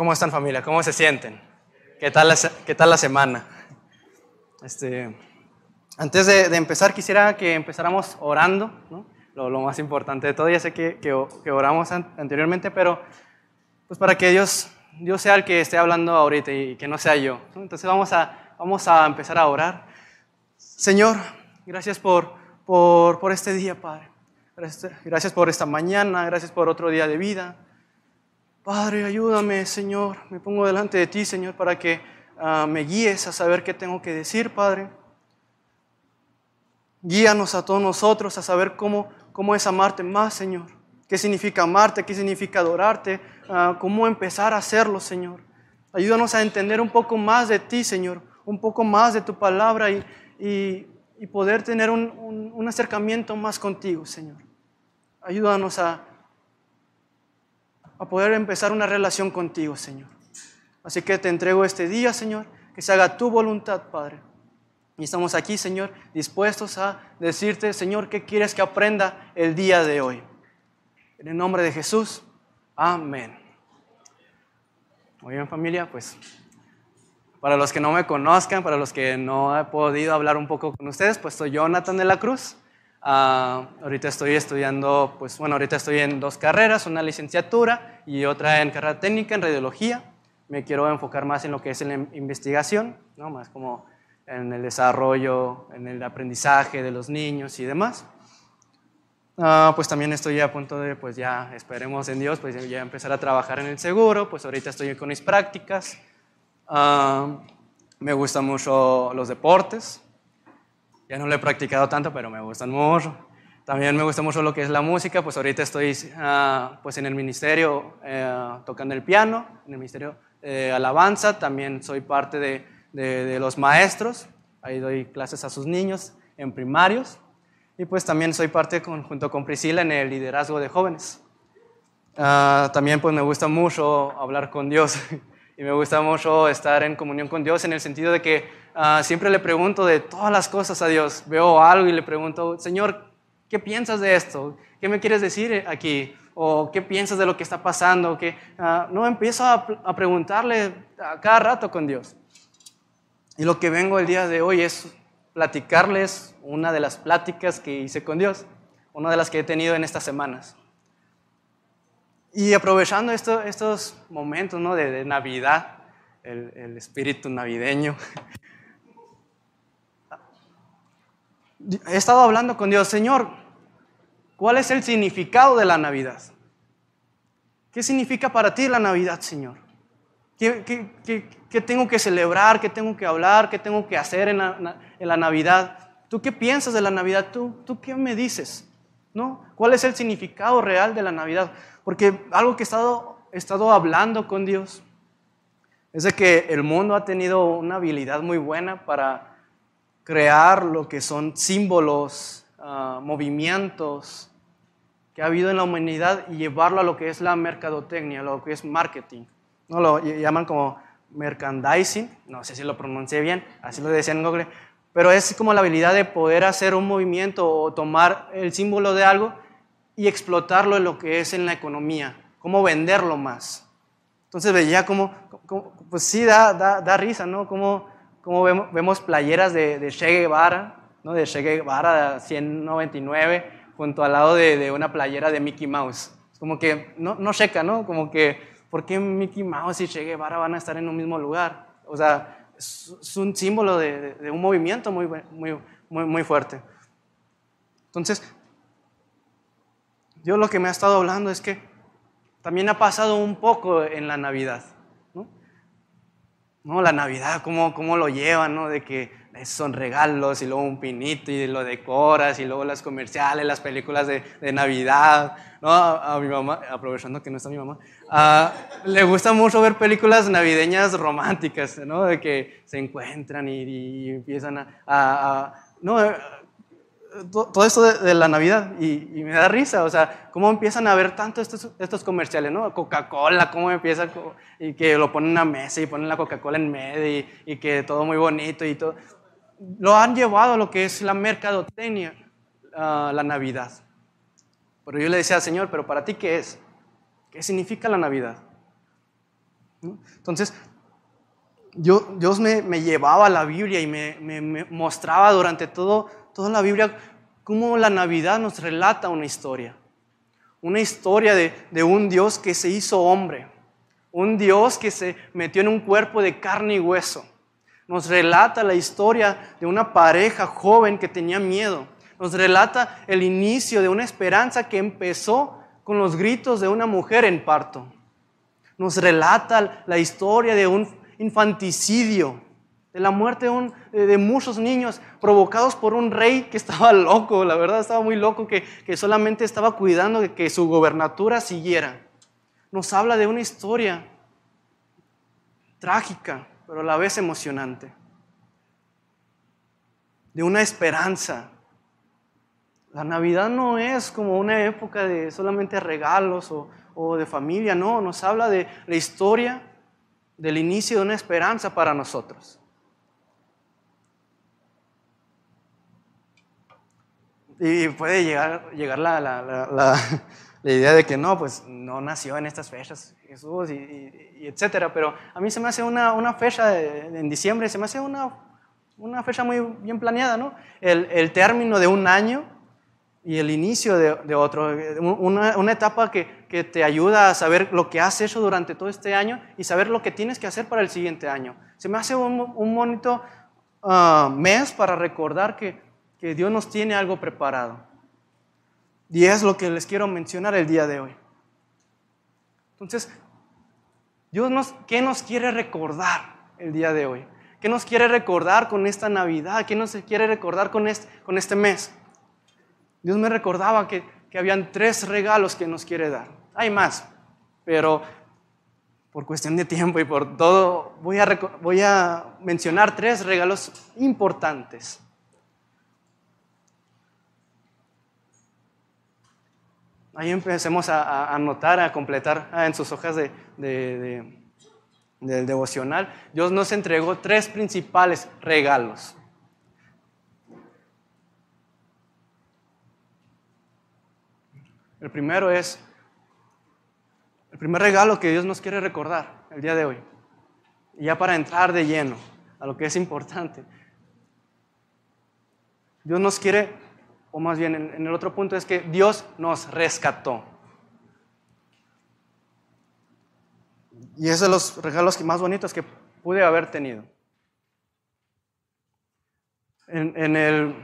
¿Cómo están familia? ¿Cómo se sienten? ¿Qué tal la, qué tal la semana? Este, antes de, de, empezar, quisiera que empezáramos orando, ¿no? lo, lo, más importante de todo. Ya sé que, que, que oramos an, anteriormente, pero pues para que Dios, Dios sea el que esté hablando ahorita y que no sea yo. ¿no? Entonces vamos a, vamos a empezar a orar. Señor, gracias por, por, por este día, Padre. Gracias, por esta mañana, gracias por otro día de vida. Padre, ayúdame, Señor. Me pongo delante de ti, Señor, para que uh, me guíes a saber qué tengo que decir, Padre. Guíanos a todos nosotros a saber cómo, cómo es amarte más, Señor. ¿Qué significa amarte? ¿Qué significa adorarte? Uh, ¿Cómo empezar a hacerlo, Señor? Ayúdanos a entender un poco más de ti, Señor. Un poco más de tu palabra y, y, y poder tener un, un, un acercamiento más contigo, Señor. Ayúdanos a a poder empezar una relación contigo, Señor. Así que te entrego este día, Señor, que se haga tu voluntad, Padre. Y estamos aquí, Señor, dispuestos a decirte, Señor, qué quieres que aprenda el día de hoy. En el nombre de Jesús, amén. Muy bien, familia, pues para los que no me conozcan, para los que no he podido hablar un poco con ustedes, pues soy Jonathan de la Cruz. Uh, ahorita estoy estudiando, pues bueno, ahorita estoy en dos carreras, una licenciatura y otra en carrera técnica en radiología. Me quiero enfocar más en lo que es la investigación, ¿no? más como en el desarrollo, en el aprendizaje de los niños y demás. Uh, pues también estoy a punto de, pues ya esperemos en Dios, pues ya empezar a trabajar en el seguro, pues ahorita estoy con mis prácticas. Uh, me gustan mucho los deportes, ya no lo he practicado tanto, pero me gustan mucho. También me gusta mucho lo que es la música, pues ahorita estoy uh, pues en el ministerio uh, tocando el piano, en el ministerio de alabanza, también soy parte de, de, de, los maestros, ahí doy clases a sus niños en primarios, y pues también soy parte con, junto con Priscila en el liderazgo de jóvenes. Uh, también pues me gusta mucho hablar con Dios y me gusta mucho estar en comunión con Dios en el sentido de que Uh, siempre le pregunto de todas las cosas a Dios. Veo algo y le pregunto, Señor, ¿qué piensas de esto? ¿Qué me quieres decir aquí? ¿O qué piensas de lo que está pasando? que uh, no, empiezo a, preguntarle a cada rato con Dios. Y lo que vengo el día de hoy es platicarles una de las pláticas que hice con Dios, una de las que he tenido en estas semanas. Y aprovechando esto, estos momentos ¿no? de, Navidad, el, espíritu navideño, he estado hablando con Dios, Señor, ¿cuál es el significado de la Navidad? ¿Qué significa para ti la Navidad, Señor? ¿Qué, qué, qué, qué tengo que celebrar? ¿Qué tengo que hablar? ¿Qué tengo que hacer en la, en la Navidad? ¿Tú qué piensas de la Navidad? ¿Tú, ¿Tú qué me dices? ¿No? ¿Cuál es el significado real de la Navidad? Porque algo que he estado, he estado hablando con Dios es de que el mundo ha tenido una habilidad muy buena para crear lo que son símbolos, uh, movimientos que ha habido en la humanidad y llevarlo a lo que es la mercadotecnia, lo que es marketing. ¿no? Lo llaman como merchandising, no sé si lo pronuncié bien, así lo decían en Google, pero es como la habilidad de poder hacer un movimiento o tomar el símbolo de algo y explotarlo en lo que es en la economía, cómo venderlo más. Entonces veía como, como pues sí, da, da, da risa, ¿no? Como como vemos, vemos playeras de, de, Che Guevara, ¿no? de Che Guevara 199, junto al lado de, de, una playera de Mickey Mouse. Como que no, no checa, ¿no? Como que, ¿por qué Mickey Mouse y Che Guevara van a estar en un mismo lugar? O sea, es, un símbolo de, de, un movimiento muy, muy, muy, muy fuerte. Entonces, yo lo que me ha estado hablando es que también ha pasado un poco en la Navidad. ¿no? La Navidad, cómo, cómo lo llevan, ¿no? De que son regalos y luego un pinito y lo decoras y luego las comerciales, las películas de, de Navidad, ¿no? A, mi mamá, aprovechando que no está mi mamá, uh, le gusta mucho ver películas navideñas románticas, ¿no? De que se encuentran y, y empiezan a, a no, todo esto de, de la Navidad y, y, me da risa, o sea, cómo empiezan a ver tanto estos, estos comerciales, ¿no? Coca-Cola, cómo empieza y que lo ponen en una mesa y ponen la Coca-Cola en medio y, y, que todo muy bonito y todo. Lo han llevado a lo que es la mercadotecnia, uh, la Navidad. Pero yo le decía al Señor, pero para ti, ¿qué es? ¿Qué significa la Navidad? Entonces, Dios me, llevaba a la Biblia y me, mostraba durante todo, toda la Biblia cómo la Navidad nos relata una historia. Una historia de, de un Dios que se hizo hombre. Un Dios que se metió en un cuerpo de carne y hueso. Nos relata la historia de una pareja joven que tenía miedo. Nos relata el inicio de una esperanza que empezó con los gritos de una mujer en parto. Nos relata la historia de un infanticidio, de la muerte de, muchos niños provocados por un rey que estaba loco, la verdad estaba muy loco, que, que solamente estaba cuidando de que su gobernatura siguiera. Nos habla de una historia trágica, pero a la vez emocionante, de una esperanza. La Navidad no es como una época de solamente regalos o, o de familia, no, nos habla de la historia del inicio de una esperanza para nosotros. Y puede llegar, llegar la, la, la, la, idea de que no, pues no nació en estas fechas Jesús y, etcétera, pero a mí se me hace una, una fecha en diciembre, se me hace una, una fecha muy bien planeada, ¿no? El, el término de un año y el inicio de, otro, una, etapa que, que, te ayuda a saber lo que has hecho durante todo este año y saber lo que tienes que hacer para el siguiente año. Se me hace un, un bonito ah, mes para recordar que, que Dios nos tiene algo preparado. Y es lo que les quiero mencionar el día de hoy. Entonces, Dios nos, ¿qué nos quiere recordar el día de hoy? ¿Qué nos quiere recordar con esta Navidad? ¿Qué nos quiere recordar con este, con este mes? Dios me recordaba que, que habían tres regalos que nos quiere dar. Hay más, pero por cuestión de tiempo y por todo, voy a, voy a mencionar tres regalos importantes. Ahí empecemos a, anotar, a completar ah, en sus hojas de, de, del devocional. Dios nos entregó tres principales regalos. El primero es el primer regalo que Dios nos quiere recordar el día de hoy. Y ya para entrar de lleno a lo que es importante. Dios nos quiere, o más bien en, el otro punto es que Dios nos rescató. Y es de los regalos más bonitos que pude haber tenido. En, en el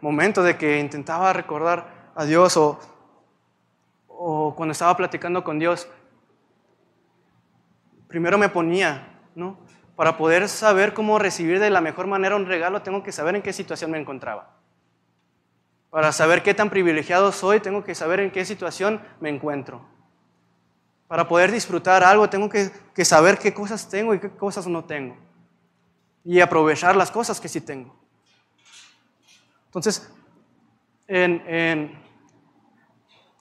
momento de que intentaba recordar a Dios o o cuando estaba platicando con Dios, primero me ponía, ¿no? Para poder saber cómo recibir de la mejor manera un regalo, tengo que saber en qué situación me encontraba. Para saber qué tan privilegiado soy, tengo que saber en qué situación me encuentro. Para poder disfrutar algo, tengo que, saber qué cosas tengo y qué cosas no tengo. Y aprovechar las cosas que sí tengo. Entonces, en en,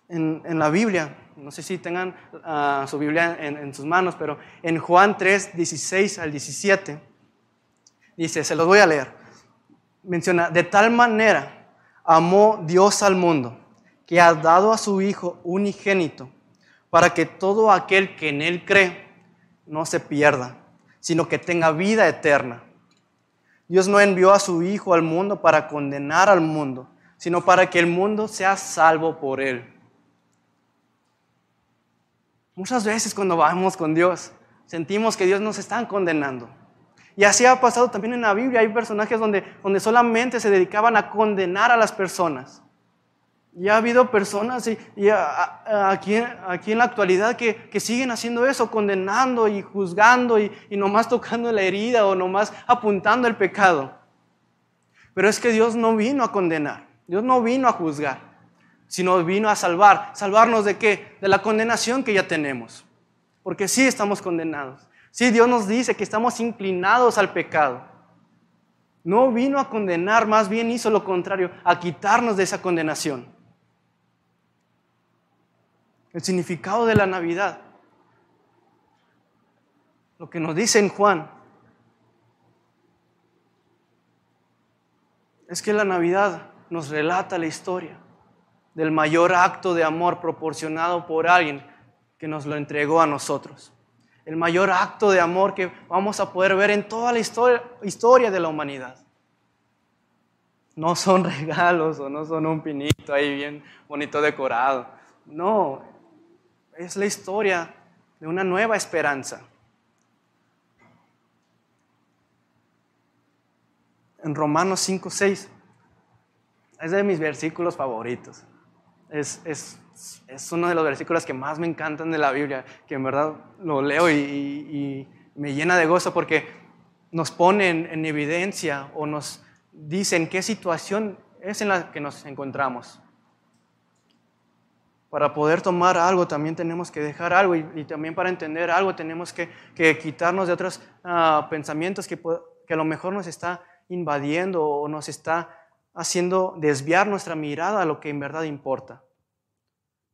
la Biblia, no sé si tengan ah, su Biblia en, sus manos, pero en Juan 3, 16 al 17, dice, se los voy a leer, menciona, de tal manera amó Dios al mundo, que ha dado a su Hijo unigénito, para que todo aquel que en Él cree no se pierda, sino que tenga vida eterna. Dios no envió a su Hijo al mundo para condenar al mundo, sino para que el mundo sea salvo por Él. Muchas veces cuando vamos con Dios, sentimos que Dios nos está condenando. Y así ha pasado también en la Biblia. Hay personajes donde, donde solamente se dedicaban a condenar a las personas. Y ha habido personas y, aquí, en la actualidad que, que, siguen haciendo eso, condenando y juzgando y, y nomás tocando la herida o nomás apuntando el pecado. Pero es que Dios no vino a condenar, Dios no vino a juzgar sino vino a salvar. ¿Salvarnos de qué? De la condenación que ya tenemos. Porque sí estamos condenados. Sí, Dios nos dice que estamos inclinados al pecado. No vino a condenar, más bien hizo lo contrario, a quitarnos de esa condenación. El significado de la Navidad, lo que nos dice en Juan, es que la Navidad nos relata la historia del mayor acto de amor proporcionado por alguien que nos lo entregó a nosotros. el mayor acto de amor que vamos a poder ver en toda la historia, de la humanidad. No son regalos o no son un pinito ahí bien bonito decorado. No, es la historia de una nueva esperanza. En Romanos 5, 6, es de mis versículos favoritos. Es, es es uno de los versículos que más me encantan de la Biblia, que en verdad lo leo y, me llena de gozo porque nos pone en, evidencia o nos dice en qué situación es en la que nos encontramos. Para poder tomar algo también tenemos que dejar algo y, también para entender algo tenemos que, quitarnos de otros ah, pensamientos que, que a lo mejor nos está invadiendo o nos está haciendo desviar nuestra mirada a lo que en verdad importa.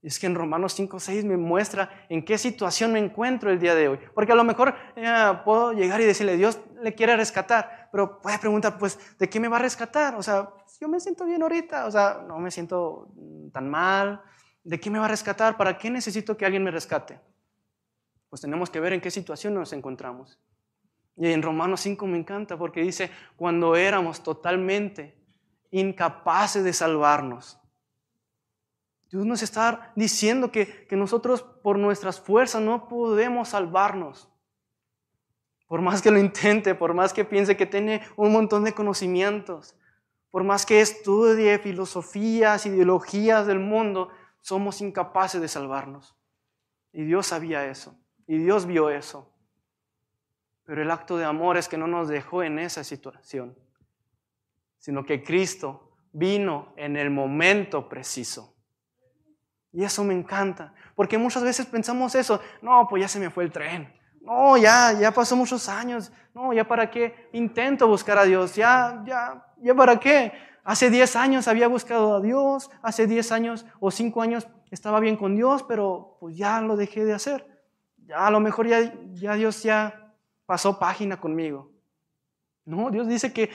Y es que en Romanos 5, 6 me muestra en qué situación me encuentro el día de hoy. Porque a lo mejor eh, puedo llegar y decirle, Dios le quiere rescatar, pero puede preguntar, pues, ¿de qué me va a rescatar? O sea, yo me siento bien ahorita, o sea, no me siento tan mal. ¿De qué me va a rescatar? ¿Para qué necesito que alguien me rescate? Pues tenemos que ver en qué situación nos encontramos. Y en Romanos 5 me encanta porque dice, cuando éramos totalmente incapaces de salvarnos, Dios nos está diciendo que, nosotros por nuestras fuerzas no podemos salvarnos. Por más que lo intente, por más que piense que tiene un montón de conocimientos, por más que estudie filosofías, ideologías del mundo, somos incapaces de salvarnos. Y Dios sabía eso, y Dios vio eso. Pero el acto de amor es que no nos dejó en esa situación, sino que Cristo vino en el momento preciso. Y eso me encanta, porque muchas veces pensamos eso, no, pues ya se me fue el tren, no, ya, ya pasó muchos años, no, ya para qué intento buscar a Dios, ya, ya, ya para qué. Hace 10 años había buscado a Dios, hace 10 años o 5 años estaba bien con Dios, pero pues ya lo dejé de hacer. Ya a lo mejor ya, ya Dios ya pasó página conmigo. No, Dios dice que,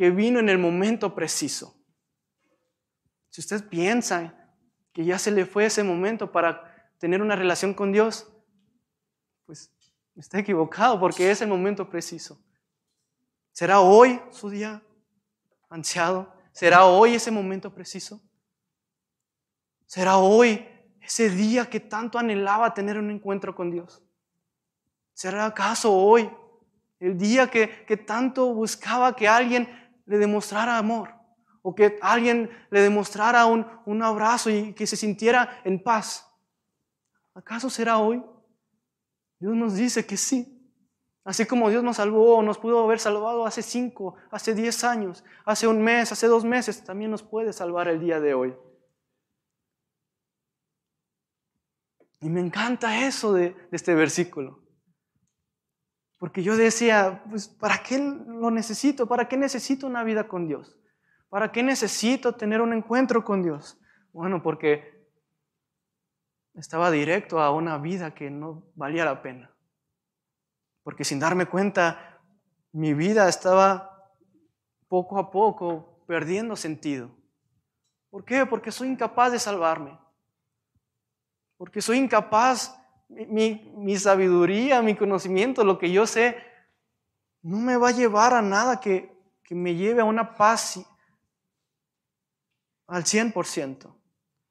que vino en el momento preciso. Si usted piensa que ya se le fue ese momento para tener una relación con Dios, pues está equivocado porque es el momento preciso. ¿Será hoy su día ansiado? ¿Será hoy ese momento preciso? ¿Será hoy ese día que tanto anhelaba tener un encuentro con Dios? ¿Será acaso hoy el día que, que tanto buscaba que alguien le demostrara amor? o que alguien le demostrara un, un abrazo y que se sintiera en paz. ¿Acaso será hoy? Dios nos dice que sí. Así como Dios nos salvó, nos pudo haber salvado hace cinco, hace diez años, hace un mes, hace dos meses, también nos puede salvar el día de hoy. Y me encanta eso de, de este versículo. Porque yo decía, pues, ¿para qué lo necesito? ¿Para qué necesito una vida con Dios? ¿Para qué necesito tener un encuentro con Dios? Bueno, porque estaba directo a una vida que no valía la pena. Porque sin darme cuenta, mi vida estaba poco a poco perdiendo sentido. ¿Por qué? Porque soy incapaz de salvarme. Porque soy incapaz, mi, sabiduría, mi conocimiento, lo que yo sé, no me va a llevar a nada que, me lleve a una paz al 100%.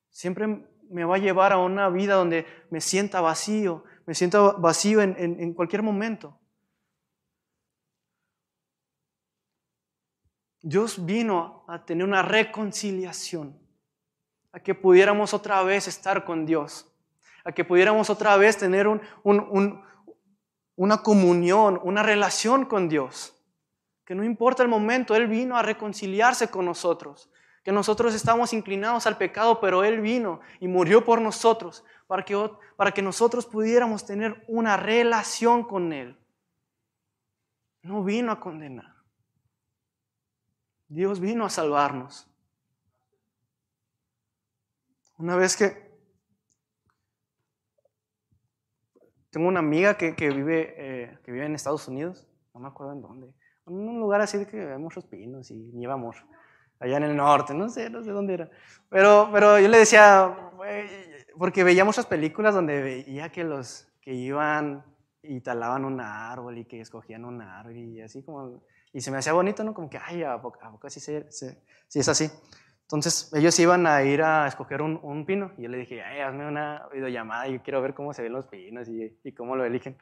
Siempre me va a llevar a una vida donde me sienta vacío, me sienta vacío en, en cualquier momento. Dios vino a tener una reconciliación, a que pudiéramos otra vez estar con Dios, a que pudiéramos otra vez tener un, un, una comunión, una relación con Dios. Que no importa el momento, Él vino a reconciliarse con nosotros que nosotros estamos inclinados al pecado, pero Él vino y murió por nosotros para que, para que nosotros pudiéramos tener una relación con Él. No vino a condenar. Dios vino a salvarnos. Una vez que tengo una amiga que, vive, eh, que vive en Estados Unidos, no me acuerdo en dónde, en un lugar así de que hay muchos pinos y nieva mucho allá en el norte, no sé, no sé dónde era. Pero, pero yo le decía, porque veía muchas películas donde veía que los que iban y talaban un árbol y que escogían un árbol y así como, y se me hacía bonito, ¿no? Como que, ay, ¿a poco, así sí es así? Entonces ellos iban a ir a escoger un, un, pino y yo le dije, ay, hazme una videollamada, yo quiero ver cómo se ven los pinos y, y, cómo lo eligen.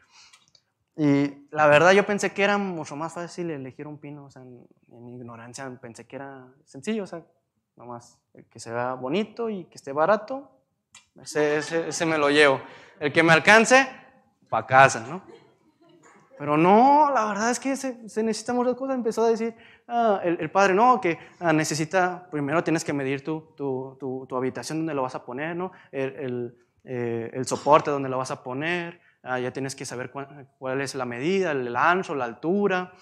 Y la verdad yo pensé que era mucho más fácil elegir un pino, o sea, en, mi ignorancia pensé que era sencillo, o sea, nomás que se vea bonito y que esté barato, ese, ese, ese me lo llevo. El que me alcance, para casa, ¿no? Pero no, la verdad es que se, se necesitan muchas cosas. Empezó a decir ah, el, padre, no, que ah, necesita, primero tienes que medir tu, tu, tu, habitación donde lo vas a poner, ¿no? El, el, eh, el soporte donde lo vas a poner, ah, ya tienes que saber cuál, es la medida, el ancho, la altura.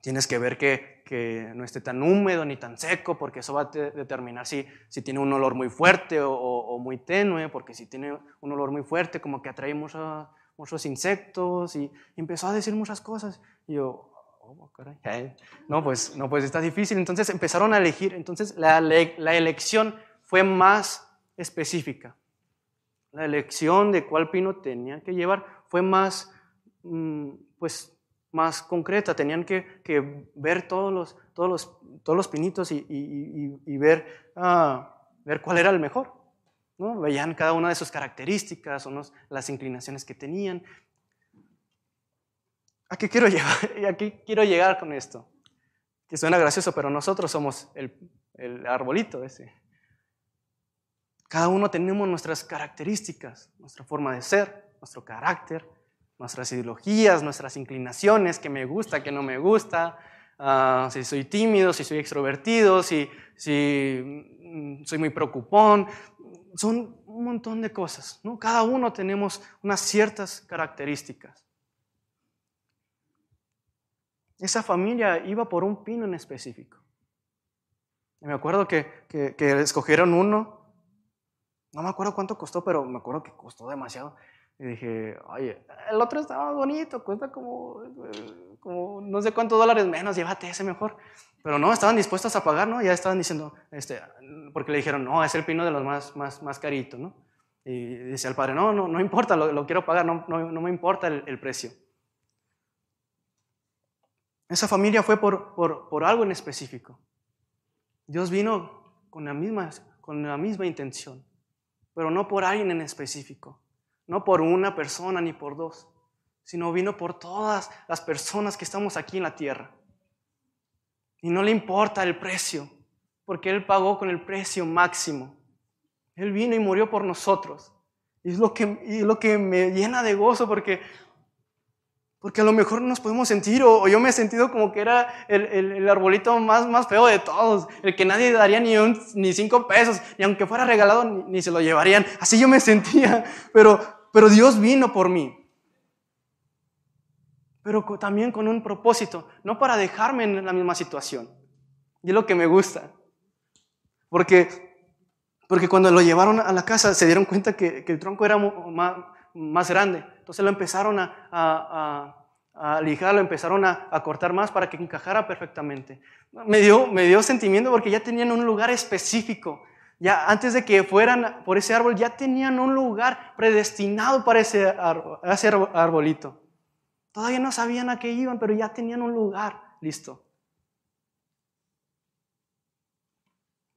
Tienes que ver que, que, no esté tan húmedo ni tan seco, porque eso va a determinar si, si tiene un olor muy fuerte o, o, muy tenue, porque si tiene un olor muy fuerte, como que atrae mucha muchos insectos y, empezó a decir muchas cosas. Y yo, oh, caray, no, pues, no, pues está difícil. Entonces empezaron a elegir, entonces la, elección fue más específica. La elección de cuál pino tenían que llevar fue más, mm, pues, más concreta. Tenían que, que, ver todos los, todos los, todos los pinitos y, y, y ver, ah, ver cuál era el mejor. ¿No? Veían cada una de sus características, o las inclinaciones que tenían. ¿A qué quiero llegar? ¿A qué quiero llegar con esto? Que suena gracioso, pero nosotros somos el, el arbolito ese. Cada uno tenemos nuestras características, nuestra forma de ser, nuestro carácter, nuestras ideologías, nuestras inclinaciones, que me gusta, que no me gusta, ah, si soy tímido, si soy extrovertido, si, si mm, soy muy preocupón son un montón de cosas, ¿no? Cada uno tenemos unas ciertas características. Esa familia iba por un pino en específico. me acuerdo que, que, escogieron uno, no me acuerdo cuánto costó, pero me acuerdo que costó demasiado. Y dije, oye, el otro estaba bonito, cuesta como, como no sé cuántos dólares menos, llévate ese mejor. Pero no, estaban dispuestos a pagar, ¿no? Ya estaban diciendo, este, porque le dijeron, no, es el pino de los más, más, más caritos, ¿no? Y dice el padre, no, no, no importa, lo, quiero pagar, no, no, no me importa el, el, precio. Esa familia fue por, por, por algo en específico. Dios vino con la, misma, con la misma intención, pero no por alguien en específico no por una persona ni por dos, sino vino por todas las personas que estamos aquí en la tierra. Y no le importa el precio, porque Él pagó con el precio máximo. Él vino y murió por nosotros. Y es lo que, y lo que me llena de gozo, porque porque a lo mejor nos podemos sentir, o, yo me he sentido como que era el, el, arbolito más, más feo de todos, el que nadie daría ni, un, ni cinco pesos, y aunque fuera regalado ni, ni, se lo llevarían. Así yo me sentía, pero, pero Dios vino por mí. Pero también con un propósito, no para dejarme en la misma situación. Y es lo que me gusta. Porque, porque cuando lo llevaron a la casa se dieron cuenta que, el tronco era más, más, grande. Entonces lo empezaron a, lijar, lo empezaron a, a, cortar más para que encajara perfectamente. Me dio, me dio sentimiento porque ya tenían un lugar específico ya antes de que fueran por ese árbol, ya tenían un lugar predestinado para ese, arbolito. Todavía no sabían a qué iban, pero ya tenían un lugar listo.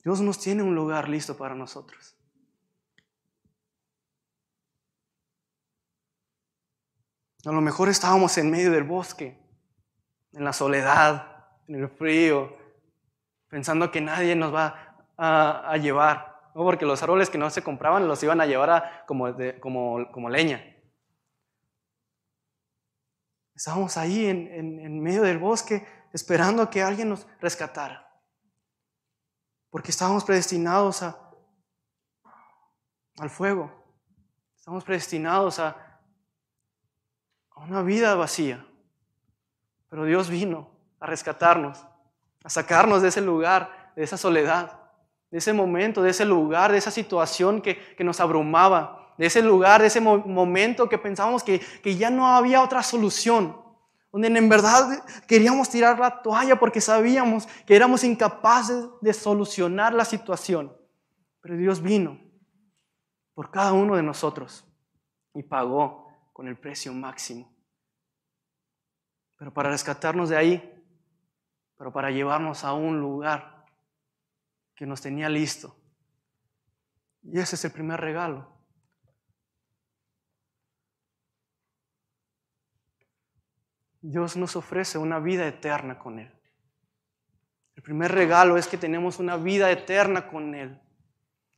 Dios nos tiene un lugar listo para nosotros. A lo mejor estábamos en medio del bosque, en la soledad, en el frío, pensando que nadie nos va a, llevar, ¿no? porque los árboles que no se compraban los iban a llevar como, como, como, leña. Estábamos ahí en, en, medio del bosque esperando a que alguien nos rescatara, porque estábamos predestinados a, al fuego, estamos predestinados a, a una vida vacía, pero Dios vino a rescatarnos, a sacarnos de ese lugar, de esa soledad de ese momento, de ese lugar, de esa situación que, nos abrumaba, de ese lugar, de ese momento que pensábamos que, que ya no había otra solución, donde en verdad queríamos tirar la toalla porque sabíamos que éramos incapaces de solucionar la situación. Pero Dios vino por cada uno de nosotros y pagó con el precio máximo. pero para rescatarnos de ahí, pero para llevarnos a un lugar que nos tenía listo. Y ese es el primer regalo. Dios nos ofrece una vida eterna con Él. El primer regalo es que tenemos una vida eterna con Él.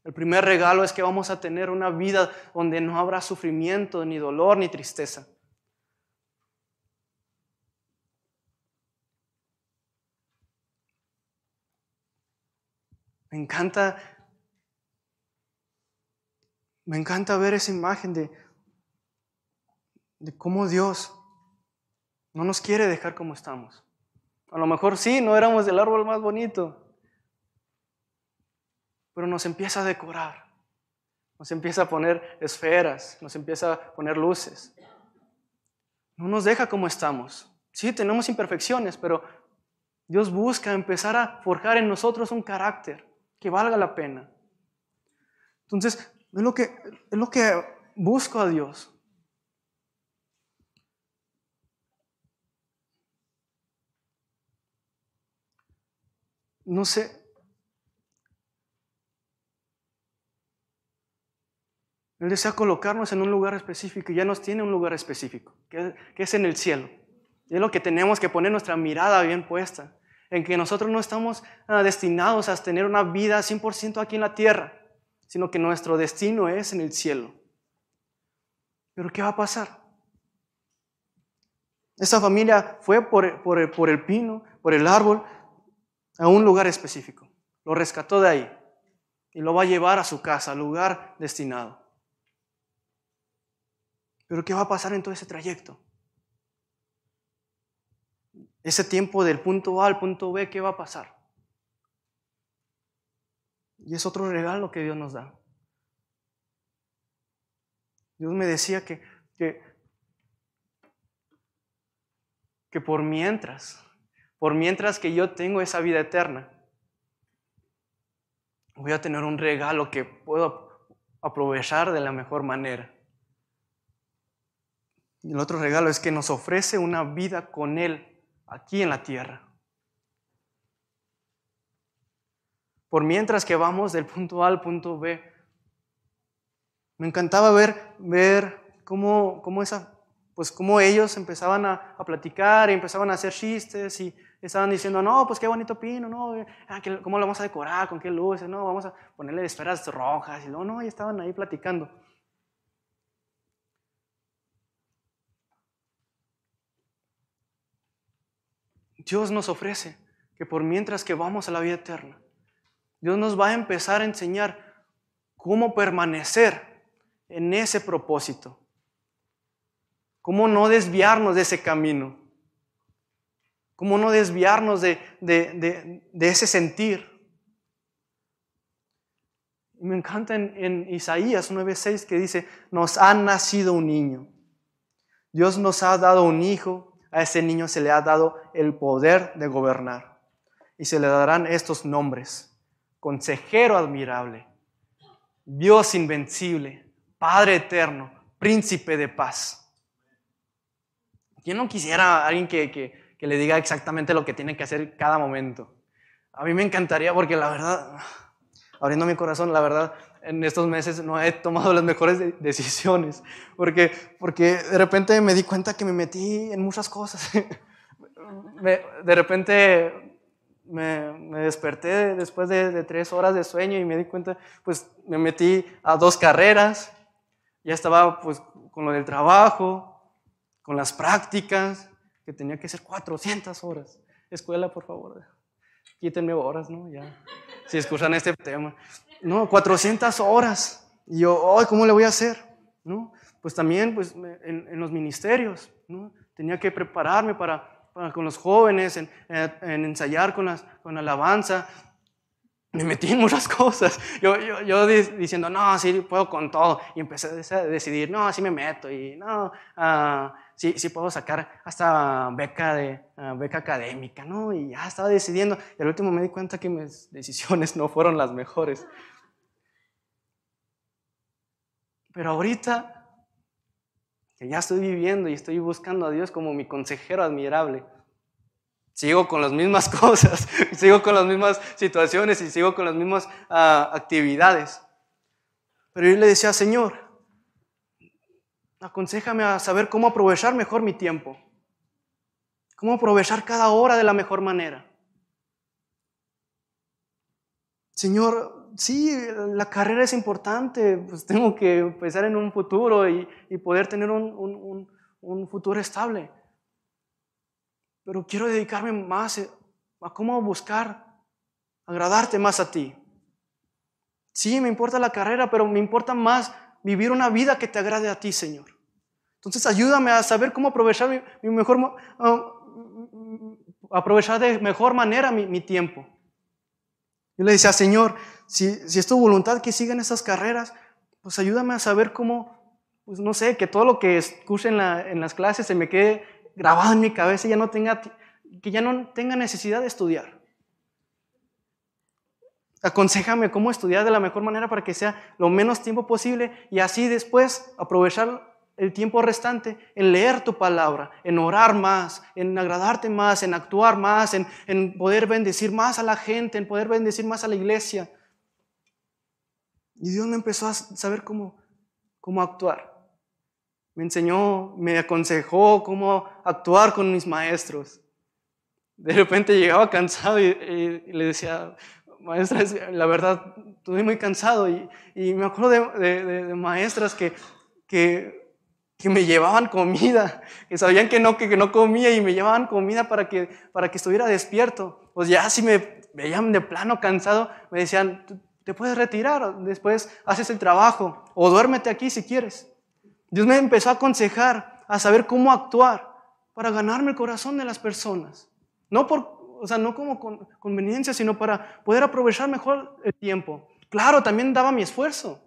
El primer regalo es que vamos a tener una vida donde no habrá sufrimiento, ni dolor, ni tristeza. Me encanta, me encanta ver esa imagen de, de cómo Dios no nos quiere dejar como estamos. A lo mejor sí, no éramos el árbol más bonito, pero nos empieza a decorar, nos empieza a poner esferas, nos empieza a poner luces. No nos deja como estamos. Sí, tenemos imperfecciones, pero Dios busca empezar a forjar en nosotros un carácter que valga la pena. Entonces, es lo que, lo que busco a Dios. No sé. Él desea colocarnos en un lugar específico y ya nos tiene un lugar específico, que, que es en el cielo. Y es lo que tenemos que poner nuestra mirada bien puesta en que nosotros no estamos ah, destinados a tener una vida 100% aquí en la tierra, sino que nuestro destino es en el cielo. Pero ¿qué va a pasar? Esa familia fue por el pino, por el árbol, a un lugar específico. Lo rescató de ahí y lo va a llevar a su casa, al lugar destinado. Pero ¿qué va a pasar en todo ese trayecto? Ese tiempo del punto A al punto B, ¿qué va a pasar? Y es otro regalo que Dios nos da. Dios me decía que, que, que por mientras, por mientras que yo tengo esa vida eterna, voy a tener un regalo que puedo aprovechar de la mejor manera. Y el otro regalo es que nos ofrece una vida con Él aquí en la tierra. Por mientras que vamos del punto A al punto B, me encantaba ver, ver cómo, cómo, esa, pues cómo ellos empezaban a, platicar y empezaban a hacer chistes y estaban diciendo, no, pues qué bonito pino, no, ah, ¿cómo lo vamos a decorar? ¿Con qué luces? No, vamos a ponerle esferas rojas. Y no, no, y estaban ahí platicando. Dios nos ofrece que por mientras que vamos a la vida eterna, Dios nos va a empezar a enseñar cómo permanecer en ese propósito, cómo no desviarnos de ese camino, cómo no desviarnos de, ese sentir. me encanta en, en Isaías 9:6 que dice, nos ha nacido un niño, Dios nos ha dado un hijo a ese niño se le ha dado el poder de gobernar y se le darán estos nombres. Consejero admirable, Dios invencible, Padre eterno, príncipe de paz. Yo no quisiera alguien que, que, que le diga exactamente lo que tiene que hacer cada momento. A mí me encantaría porque la verdad, abriendo mi corazón, la verdad, en estos meses no he tomado las mejores decisiones, porque, porque de repente me di cuenta que me metí en muchas cosas. de repente me, me, desperté después de, de, tres horas de sueño y me di cuenta, pues me metí a dos carreras, ya estaba pues con lo del trabajo, con las prácticas, que tenía que ser 400 horas. Escuela, por favor, quítenme horas, ¿no? Ya, si escuchan este tema. No, 400 horas. Y yo, ay, ¿cómo le voy a hacer? ¿No? Pues también pues, en, los ministerios, ¿no? Tenía que prepararme para, para con los jóvenes, en, en, ensayar con, las, con alabanza. Me metí en muchas cosas. Yo, yo, yo, diciendo, no, sí, puedo con todo. Y empecé a decidir, no, así me meto. Y no, uh, sí, sí puedo sacar hasta beca, de, ah, beca académica, ¿no? Y ya estaba decidiendo. Y al último me di cuenta que mis decisiones no fueron las mejores. Pero ahorita que ya estoy viviendo y estoy buscando a Dios como mi consejero admirable. Sigo con las mismas cosas, sigo con las mismas situaciones y sigo con las mismas ah, actividades. Pero yo le decía, Señor, aconsejame a saber cómo aprovechar mejor mi tiempo, cómo aprovechar cada hora de la mejor manera. Señor, sí, la carrera es importante, pues tengo que pensar en un futuro y, poder tener un, un futuro estable. Pero quiero dedicarme más a cómo buscar agradarte más a ti. Sí, me importa la carrera, pero me importa más vivir una vida que te agrade a ti, Señor. Entonces ayúdame a saber cómo aprovechar mi, mejor, uh, aprovechar de mejor manera mi, tiempo. Yo le decía, Señor, si, si, es tu voluntad que sigan esas carreras, pues ayúdame a saber cómo, pues no sé, que todo lo que escuche en, en las clases se me quede grabado en mi cabeza y ya no tenga, que ya no tenga necesidad de estudiar. Aconsejame cómo estudiar de la mejor manera para que sea lo menos tiempo posible y así después aprovechar el tiempo restante en leer tu palabra, en orar más, en agradarte más, en actuar más, en, en poder bendecir más a la gente, en poder bendecir más a la iglesia. Y Dios me empezó a saber cómo, cómo actuar. Me enseñó, me aconsejó cómo actuar con mis maestros. De repente llegaba cansado y le decía, maestras, la verdad, estoy muy cansado y, y me acuerdo de, de, maestras que, que, que, me llevaban comida, que sabían que no, que, no comía y me llevaban comida para que, para que estuviera despierto. Pues ya si me veían de plano cansado, me decían, te puedes retirar, después haces el trabajo o duérmete aquí si quieres. Dios me empezó a aconsejar, a saber cómo actuar para ganarme el corazón de las personas. No por o sea, no como con, conveniencia, sino para poder aprovechar mejor el tiempo. Claro, también daba mi esfuerzo.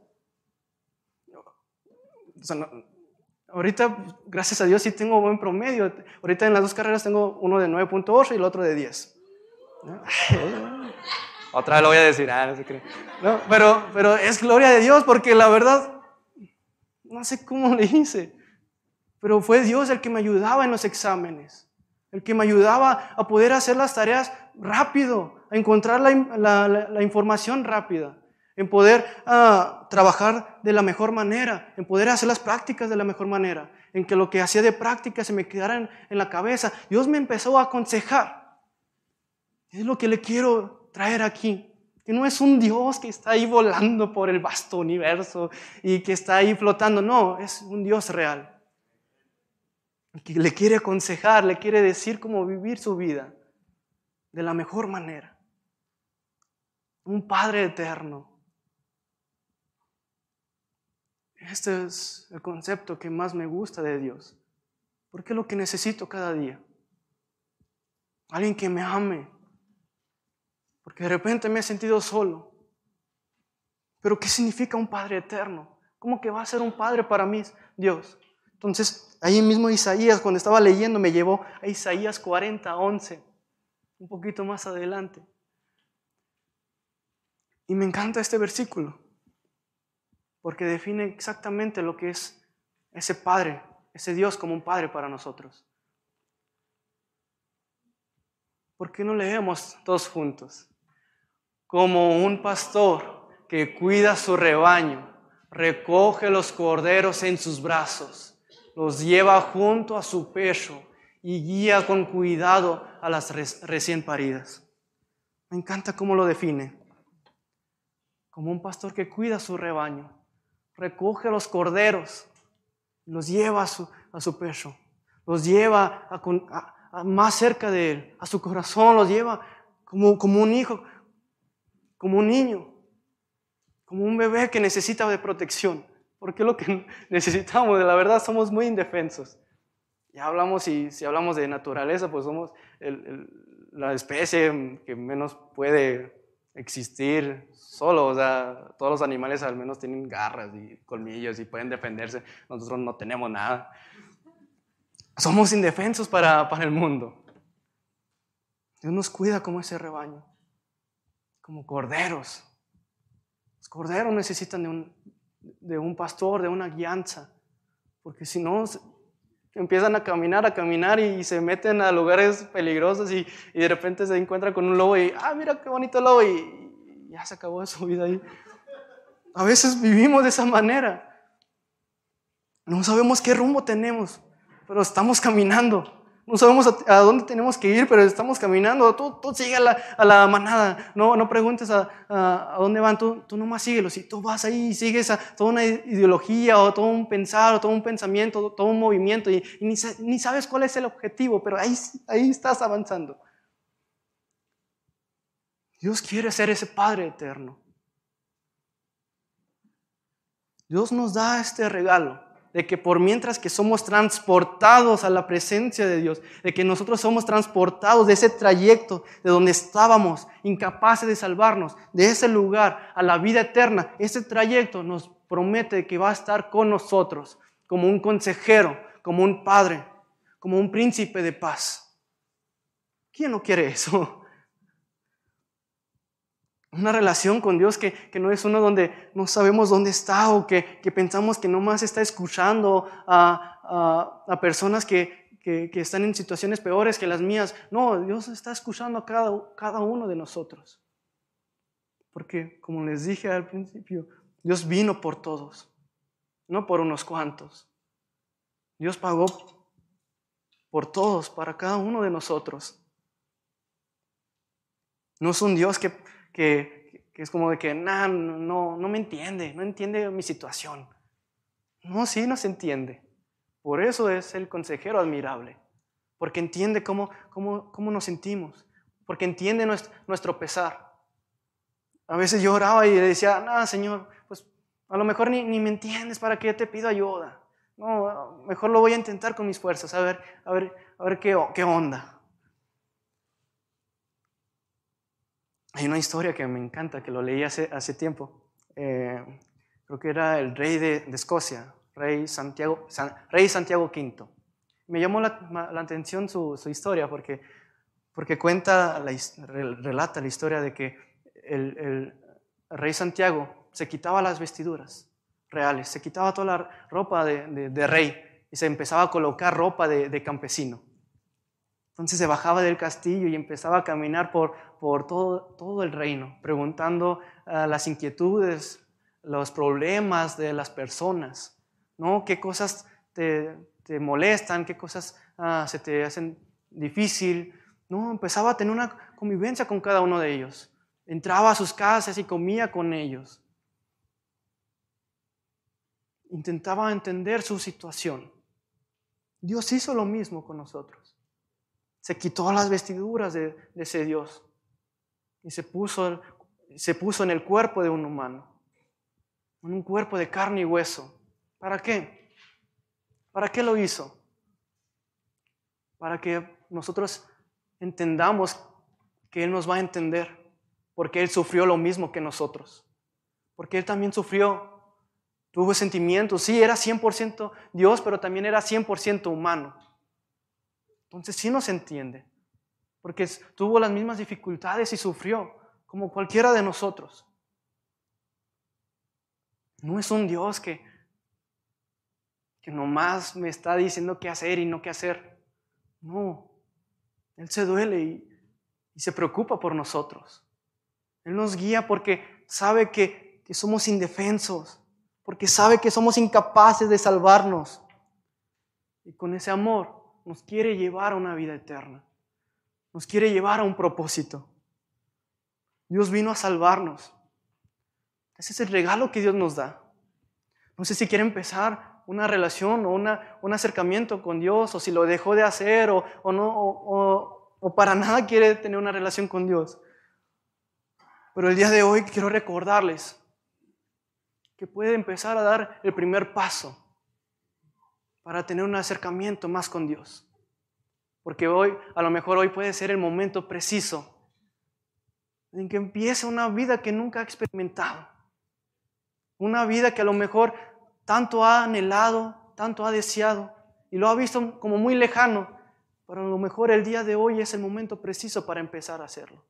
O sea, ahorita, gracias a Dios, sí tengo buen promedio. Ahorita en las dos carreras tengo uno de 9.8 y el otro de 10. Otra vez lo voy a decir, ah, no se cree. No, pero, pero es gloria de Dios porque la verdad, no sé cómo le hice, pero fue Dios el que me ayudaba en los exámenes el que me ayudaba a poder hacer las tareas rápido, a encontrar la, información rápida, en poder ah, trabajar de la mejor manera, en poder hacer las prácticas de la mejor manera, en que lo que hacía de práctica se me quedara en, en la cabeza. Dios me empezó a aconsejar. Es lo que le quiero traer aquí. Que no es un Dios que está ahí volando por el vasto universo y que está ahí flotando. No, es un Dios real que le quiere aconsejar, le quiere decir cómo vivir su vida de la mejor manera. Un Padre eterno. Este es el concepto que más me gusta de Dios, porque es lo que necesito cada día. Alguien que me ame, porque de repente me he sentido solo. Pero ¿qué significa un Padre eterno? ¿Cómo que va a ser un Padre para mí, Dios? Entonces, ahí mismo Isaías, cuando estaba leyendo, me llevó a Isaías 40, 11, un poquito más adelante. Y me encanta este versículo, porque define exactamente lo que es ese Padre, ese Dios como un Padre para nosotros. ¿Por qué no leemos todos juntos? Como un pastor que cuida su rebaño, recoge los corderos en sus brazos los lleva junto a su pecho y guía con cuidado a las recién paridas. Me encanta cómo lo define. Como un pastor que cuida su rebaño, recoge a los corderos, los lleva a su, a su pecho, los lleva más cerca de él, a su corazón, los lleva como, como un hijo, como un niño, como un bebé que necesita de protección. Porque lo que necesitamos, la verdad, somos muy indefensos. Ya hablamos, y si hablamos de naturaleza, pues somos la especie que menos puede existir solo. O sea, todos los animales al menos tienen garras y colmillos y pueden defenderse. Nosotros no tenemos nada. Somos indefensos para, para el mundo. Dios nos cuida como ese rebaño, como corderos. Los corderos necesitan de un, de un pastor, de una guianza, porque si no, empiezan a caminar, a caminar y se meten a lugares peligrosos y, de repente se encuentran con un lobo y, ah, mira qué bonito lobo y ya se acabó su vida ahí. A veces vivimos de esa manera. No sabemos qué rumbo tenemos, pero estamos caminando. No sabemos a, dónde tenemos que ir, pero estamos caminando. Tú, tú sigue a la, manada. No, no preguntes a, a, dónde van. Tú, tú nomás síguelos. Si tú vas ahí y sigues a toda una ideología o todo un pensar o todo un pensamiento, todo un movimiento y, ni, ni, sabes cuál es el objetivo, pero ahí, ahí estás avanzando. Dios quiere ser ese Padre eterno. Dios nos da este regalo de que por mientras que somos transportados a la presencia de Dios, de que nosotros somos transportados de ese trayecto de donde estábamos incapaces de salvarnos, de ese lugar a la vida eterna, ese trayecto nos promete que va a estar con nosotros como un consejero, como un padre, como un príncipe de paz. ¿Quién no quiere eso? Una relación con Dios que, no es uno donde no sabemos dónde está o que, pensamos que nomás está escuchando a, personas que, están en situaciones peores que las mías. No, Dios está escuchando a cada, cada uno de nosotros. Porque, como les dije al principio, Dios vino por todos, no por unos cuantos. Dios pagó por todos, para cada uno de nosotros. No es un Dios que que, es como de que, no, no me entiende, no entiende mi situación. No, sí nos entiende. Por eso es el consejero admirable, porque entiende cómo, cómo, cómo nos sentimos, porque entiende nuestro, pesar. A veces yo oraba y le decía, no, Señor, pues a lo mejor ni, ni me entiendes, ¿para qué te pido ayuda? No, mejor lo voy a intentar con mis fuerzas, a ver, a ver, a ver qué, qué onda. Hay una historia que me encanta, que lo leí hace, hace tiempo. Eh, creo que era el rey de, Escocia, rey Santiago, rey Santiago V. Me llamó la, atención su, historia porque, porque cuenta, la, relata la historia de que el, rey Santiago se quitaba las vestiduras reales, se quitaba toda la ropa de, rey y se empezaba a colocar ropa de campesino. Entonces se bajaba del castillo y empezaba a caminar por, por todo, todo el reino, preguntando ah, las inquietudes, los problemas de las personas, ¿no? ¿Qué cosas te, te molestan? ¿Qué cosas ah, se te hacen difícil? ¿No? Empezaba a tener una convivencia con cada uno de ellos. Entraba a sus casas y comía con ellos. Intentaba entender su situación. Dios hizo lo mismo con nosotros se quitó las vestiduras de, ese Dios y se puso, se puso en el cuerpo de un humano, en un cuerpo de carne y hueso. ¿Para qué? ¿Para qué lo hizo? Para que nosotros entendamos que Él nos va a entender, porque Él sufrió lo mismo que nosotros, porque Él también sufrió, tuvo sentimientos, sí, era 100% Dios, pero también era 100% humano. Entonces sí nos entiende, porque tuvo las mismas dificultades y sufrió como cualquiera de nosotros. No es un Dios que, que nomás me está diciendo qué hacer y no qué hacer. No, Él se duele y, se preocupa por nosotros. Él nos guía porque sabe que, que somos indefensos, porque sabe que somos incapaces de salvarnos. Y con ese amor nos quiere llevar a una vida eterna. Nos quiere llevar a un propósito. Dios vino a salvarnos. Ese es el regalo que Dios nos da. No sé si quiere empezar una relación o una, un acercamiento con Dios, o si lo dejó de hacer, o, o no, o, o para nada quiere tener una relación con Dios. Pero el día de hoy quiero recordarles que puede empezar a dar el primer paso para tener un acercamiento más con Dios. Porque hoy, a lo mejor hoy puede ser el momento preciso en que empiece una vida que nunca ha experimentado. Una vida que a lo mejor tanto ha anhelado, tanto ha deseado y lo ha visto como muy lejano, pero a lo mejor el día de hoy es el momento preciso para empezar a hacerlo.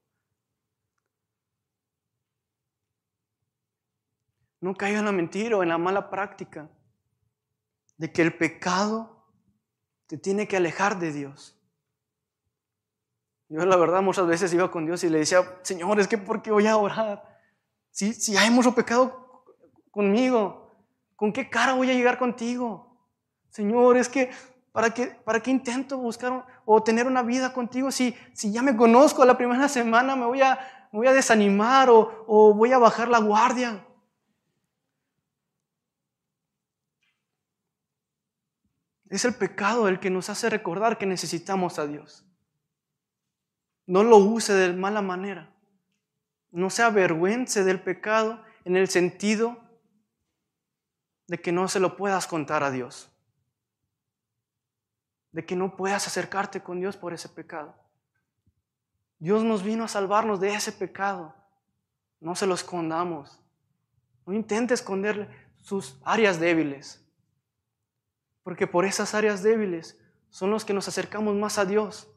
No caiga en la mentira o en la mala práctica de que el pecado te tiene que alejar de Dios. Yo la verdad muchas veces iba con Dios y le decía, Señor, es que ¿por qué voy a orar? Si, si hay mucho pecado conmigo, ¿con qué cara voy a llegar contigo? Señor, es que ¿para qué, para qué intento buscar o tener una vida contigo si, si ya me conozco la primera semana me voy a, voy a desanimar o, o voy a bajar la guardia? Es el pecado el que nos hace recordar que necesitamos a Dios. No lo use de mala manera. No se avergüence del pecado en el sentido de que no se lo puedas contar a Dios. De que no puedas acercarte con Dios por ese pecado. Dios nos vino a salvarnos de ese pecado. No se lo escondamos. No intente esconderle sus áreas débiles. Porque por esas áreas débiles son los que nos acercamos más a Dios.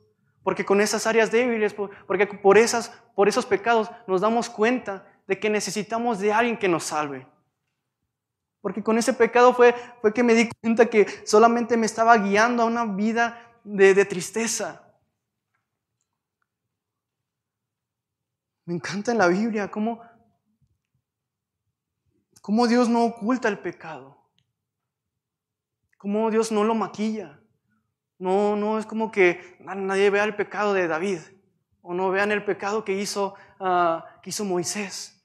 Porque con esas áreas débiles, porque por, esas, por esos pecados nos damos cuenta de que necesitamos de alguien que nos salve. Porque con ese pecado fue, fue que me di cuenta que solamente me estaba guiando a una vida de, tristeza. Me encanta en la Biblia cómo, cómo Dios no oculta el pecado cómo Dios no lo maquilla. No, no es como que nadie vea el pecado de David o no vean el pecado que hizo, uh, que hizo Moisés.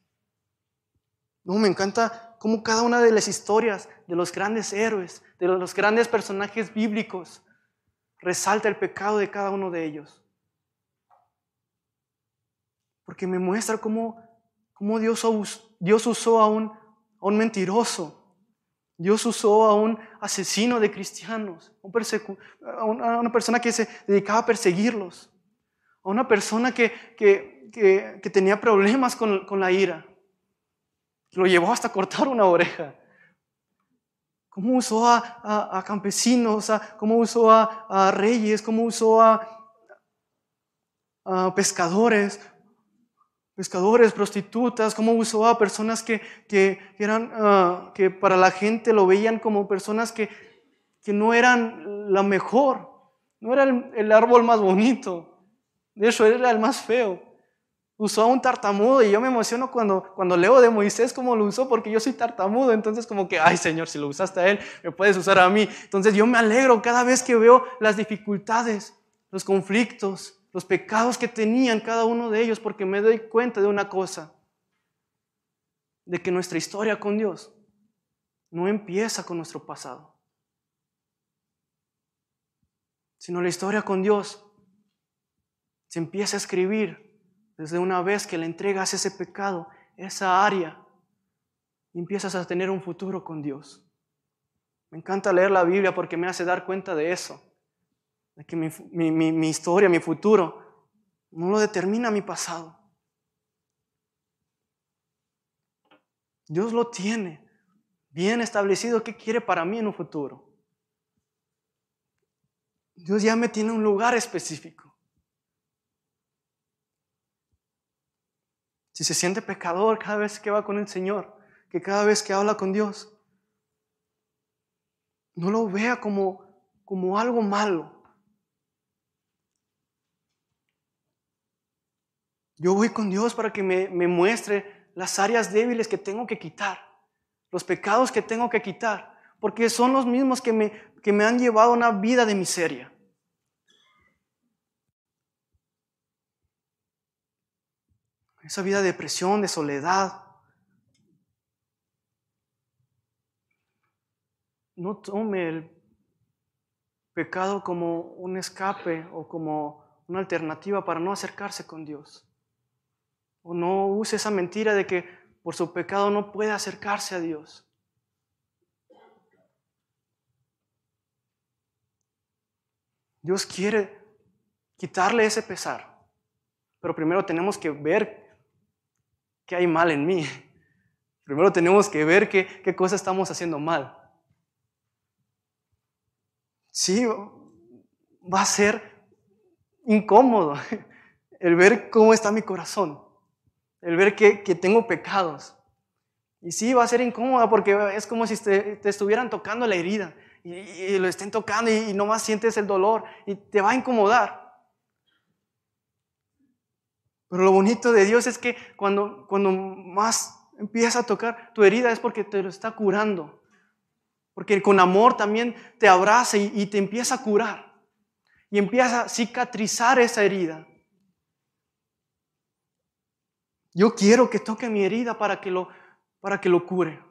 No, me encanta cómo cada una de las historias de los grandes héroes, de los grandes personajes bíblicos, resalta el pecado de cada uno de ellos. Porque me muestra cómo, cómo Dios, Dios usó a un, a un mentiroso Dios usó a un asesino de cristianos, a una persona que se dedicaba a perseguirlos, a una persona que, que, tenía problemas con, con, la ira. Lo llevó hasta cortar una oreja. ¿Cómo usó a, a, campesinos? ¿Cómo usó a, reyes? ¿Cómo usó a, a pescadores? Pescadores, prostitutas, cómo usó a personas que, que, eran, ah, que para la gente lo veían como personas que, que no eran la mejor, no era el, árbol más bonito, de hecho era el más feo. Usó a un tartamudo y yo me emociono cuando, cuando leo de Moisés cómo lo usó porque yo soy tartamudo, entonces como que, ay Señor, si lo usaste a él, me puedes usar a mí. Entonces yo me alegro cada vez que veo las dificultades, los conflictos, los pecados que tenían cada uno de ellos, porque me doy cuenta de una cosa, de que nuestra historia con Dios no empieza con nuestro pasado, sino la historia con Dios se empieza a escribir desde una vez que le entregas ese pecado, esa área, y empiezas a tener un futuro con Dios. Me encanta leer la Biblia porque me hace dar cuenta de eso que mi, historia, mi futuro, no lo determina mi pasado. Dios lo tiene bien establecido qué quiere para mí en un futuro. Dios ya me tiene un lugar específico. Si se siente pecador cada vez que va con el Señor, que cada vez que habla con Dios, no lo vea como, como algo malo. Yo voy con Dios para que me, muestre las áreas débiles que tengo que quitar, los pecados que tengo que quitar, porque son los mismos que me, que me han llevado a una vida de miseria. Esa vida de depresión, de soledad. No tome el pecado como un escape o como una alternativa para no acercarse con Dios. O no use esa mentira de que por su pecado no puede acercarse a Dios. Dios quiere quitarle ese pesar. Pero primero tenemos que ver qué hay mal en mí. Primero tenemos que ver qué, qué cosa estamos haciendo mal. Sí, va a ser incómodo el ver cómo está mi corazón el ver que, tengo pecados. Y sí, va a ser incómoda porque es como si te, estuvieran tocando la herida. y, lo estén tocando y, y nomás sientes el dolor y te va a incomodar. Pero lo bonito de Dios es que cuando, cuando más empieza a tocar tu herida es porque te lo está curando. Porque con amor también te abraza y te empieza a curar. Y empieza a cicatrizar esa herida. Yo quiero que toque mi herida para que lo, para que lo cure.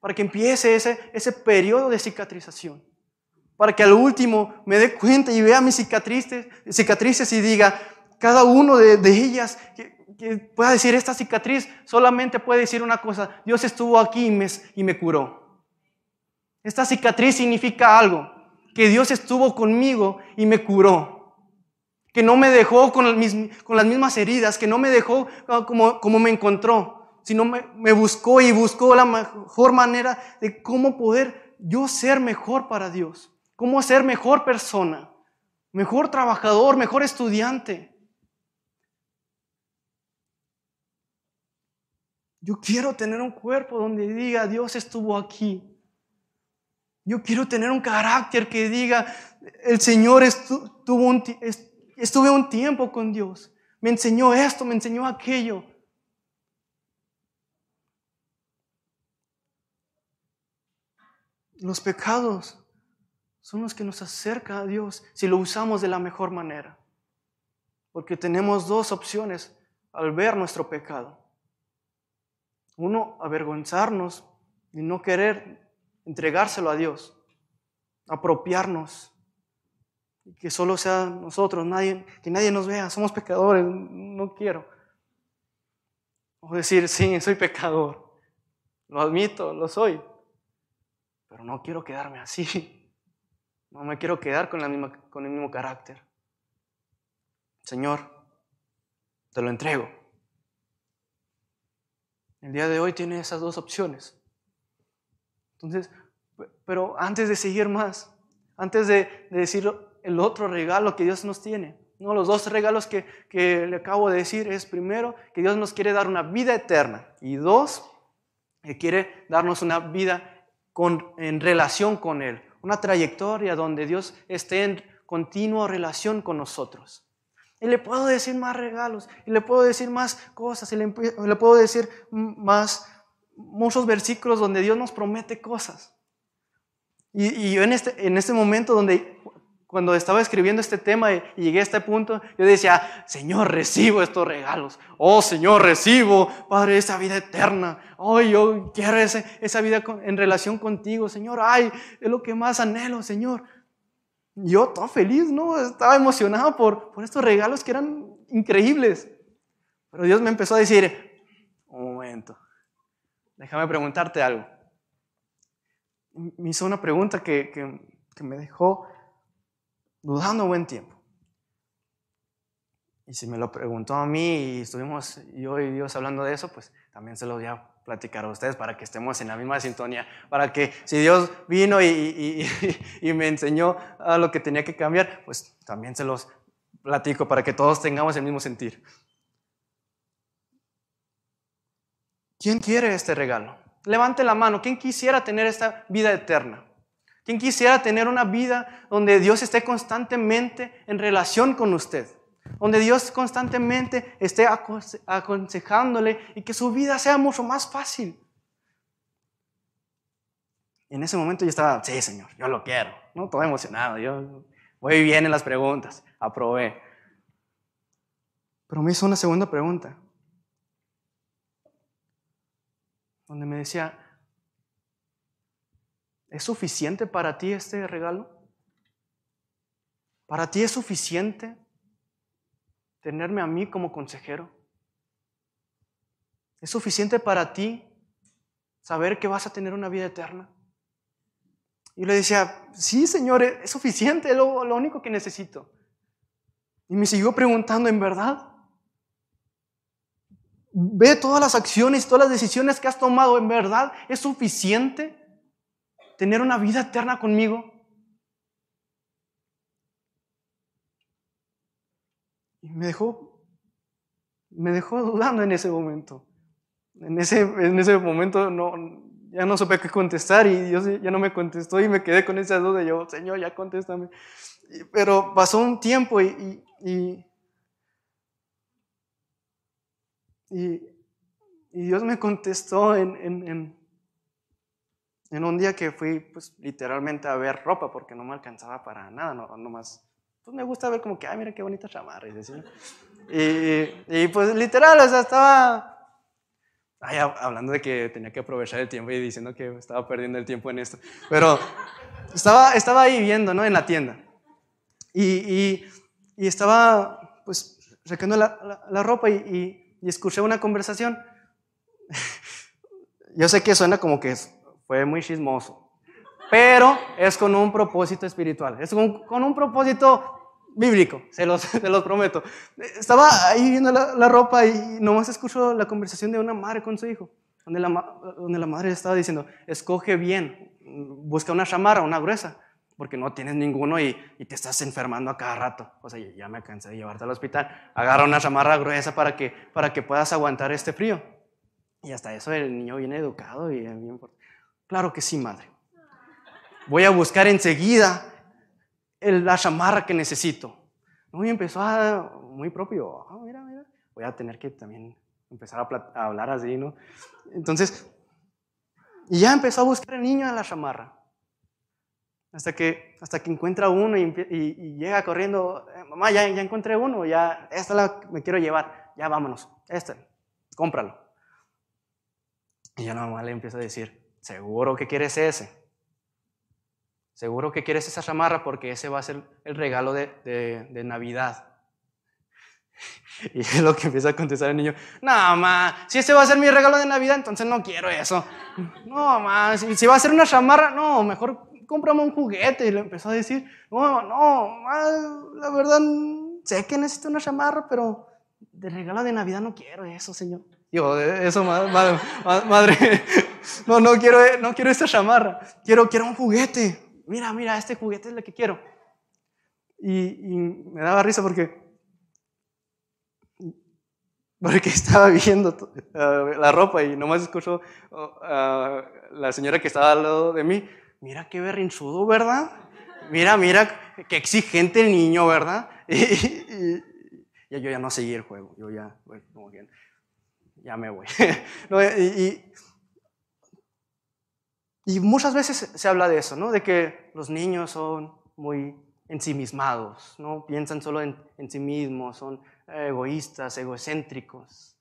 Para que empiece ese, ese periodo de cicatrización. Para que al último me dé cuenta y vea mis cicatrices, cicatrices y diga, cada uno de, ellas que, pueda decir esta cicatriz, solamente puede decir una cosa, Dios estuvo aquí y me, y me curó. Esta cicatriz significa algo, que Dios estuvo conmigo y me curó. Que no me dejó con, con las mismas heridas, que no me dejó como, como me encontró, sino me, buscó y buscó la mejor manera de cómo poder yo ser mejor para Dios, cómo ser mejor persona, mejor trabajador, mejor estudiante. Yo quiero tener un cuerpo donde diga, Dios estuvo aquí. Yo quiero tener un carácter que diga, el Señor estuvo un, estuve un tiempo con Dios. Me enseñó esto, me enseñó aquello. Los pecados son los que nos acercan a Dios si lo usamos de la mejor manera. Porque tenemos dos opciones al ver nuestro pecado. Uno, avergonzarnos y no querer entregárselo a Dios, apropiarnos, que solo sea nosotros, nadie, que nadie nos vea, somos pecadores, no quiero. O decir, sí, soy pecador, lo admito, lo soy, pero no quiero quedarme así, no me quiero quedar con, la misma, con el mismo carácter. Señor, te lo entrego. El día de hoy tiene esas dos opciones. Entonces, pero antes de seguir más, antes de, decir el otro regalo que Dios nos tiene, no, los dos regalos que, que, le acabo de decir es primero que Dios nos quiere dar una vida eterna y dos, que quiere darnos una vida con, en relación con Él, una trayectoria donde Dios esté en continua relación con nosotros. Y le puedo decir más regalos, y le puedo decir más cosas, y le, puedo decir más, muchos versículos donde Dios nos promete cosas. Y, en este, en este momento donde, cuando estaba escribiendo este tema y, llegué a este punto, yo decía, Señor, recibo estos regalos. Oh, Señor, recibo, Padre, esa vida eterna. Oh, yo quiero esa vida en relación contigo, Señor. Ay, es lo que más anhelo, Señor yo todo feliz, ¿no? Estaba emocionado por, por estos regalos que eran increíbles. Pero Dios me empezó a decir, un momento, déjame preguntarte algo. Me hizo una pregunta que, que me dejó dudando buen tiempo. Y si me lo preguntó a mí y estuvimos yo y Dios hablando de eso, pues también se lo voy a platicar a ustedes para que estemos en la misma sintonía, para que si Dios vino y, y, me enseñó a lo que tenía que cambiar, pues también se los platico para que todos tengamos el mismo sentir. ¿Quién quiere este regalo? Levante la mano. ¿Quién quisiera tener esta vida eterna? ¿Quién quisiera tener una vida donde Dios esté constantemente en relación con usted? donde Dios constantemente esté aconsejándole y que su vida sea mucho más fácil. en ese momento yo estaba, sí, Señor, yo lo quiero, ¿no? Todo emocionado, yo voy bien en las preguntas, aprobé. Pero me hizo una segunda pregunta, donde me decía, ¿es suficiente para ti este regalo? ¿Para ti es suficiente tenerme a mí como consejero? ¿Es suficiente para ti saber que vas a tener una vida eterna? Y le decía, sí, Señor, es suficiente, es lo, único que necesito. Y me siguió preguntando, ¿en verdad? Ve todas las acciones, todas las decisiones que has tomado, ¿en verdad es suficiente tener una vida eterna conmigo? Y me dejó, me dejó dudando en ese momento. En ese, en ese momento no, ya no supe qué contestar y Dios ya no me contestó y me quedé con esa duda. Yo, Señor, ya contéstame. Pero pasó un tiempo y, y, y, Dios me contestó en, un día que fui pues literalmente a ver ropa porque no me alcanzaba para nada, no, más pues me gusta ver como que, ay, mira qué bonita chamarra. Y, y, pues literal, o sea, estaba hablando de que tenía que aprovechar el tiempo y diciendo que estaba perdiendo el tiempo en esto. Pero estaba, estaba ahí viendo, ¿no? En la tienda. Y, y, estaba, pues, sacando la, la, ropa y, y, escuché una conversación. Yo sé que suena como que fue muy chismoso, pero es con un propósito espiritual, es con, un propósito bíblico, se los, se los prometo. Estaba ahí viendo la, ropa y nomás escucho la conversación de una madre con su hijo, donde la, donde la madre estaba diciendo, escoge bien, busca una chamarra, una gruesa, porque no tienes ninguno y, y, te estás enfermando a cada rato. O sea, ya me cansé de llevarte al hospital. Agarra una chamarra gruesa para que, para que puedas aguantar este frío. Y hasta eso el niño viene educado y bien... Claro que sí, madre. Voy a buscar enseguida la chamarra que necesito. Y empezó a, muy propio, ah, voy a tener que también empezar a, hablar así, ¿no? Entonces, y ya empezó a buscar el niño a la chamarra. Hasta que, hasta que encuentra uno y, llega corriendo, eh, mamá, ya, ya encontré uno, ya, esta la me quiero llevar, ya vámonos, este, cómpralo. Y ya la mamá le empieza a decir, ¿seguro que quieres ese? Seguro que quieres esa chamarra porque ese va a ser el regalo de, Navidad. Y es lo que empieza a contestar el niño, no, mamá, si ese va a ser mi regalo de Navidad, entonces no quiero eso. No, mamá, si, va a ser una chamarra, no, mejor cómprame un juguete. Y le empezó a decir, no, no, la verdad, sé que necesito una chamarra, pero de regalo de Navidad no quiero eso, señor. Digo, eso, madre, madre, no, no quiero, no quiero esta chamarra, quiero, quiero un juguete mira, mira, este juguete es el que quiero. Y, me daba risa porque, porque estaba viendo eh, la ropa y nomás escuchó oh, a la señora que estaba al lado de mí, mira qué berrinchudo, ¿verdad? Mira, mira, qué exigente el niño, ¿verdad? Y, yo ya no seguí el juego, yo ya, como que, ya me voy. y, y muchas veces se habla de eso, ¿no? De que los niños son muy ensimismados, ¿no? Piensan solo en, sí mismos, son egoístas, egocéntricos.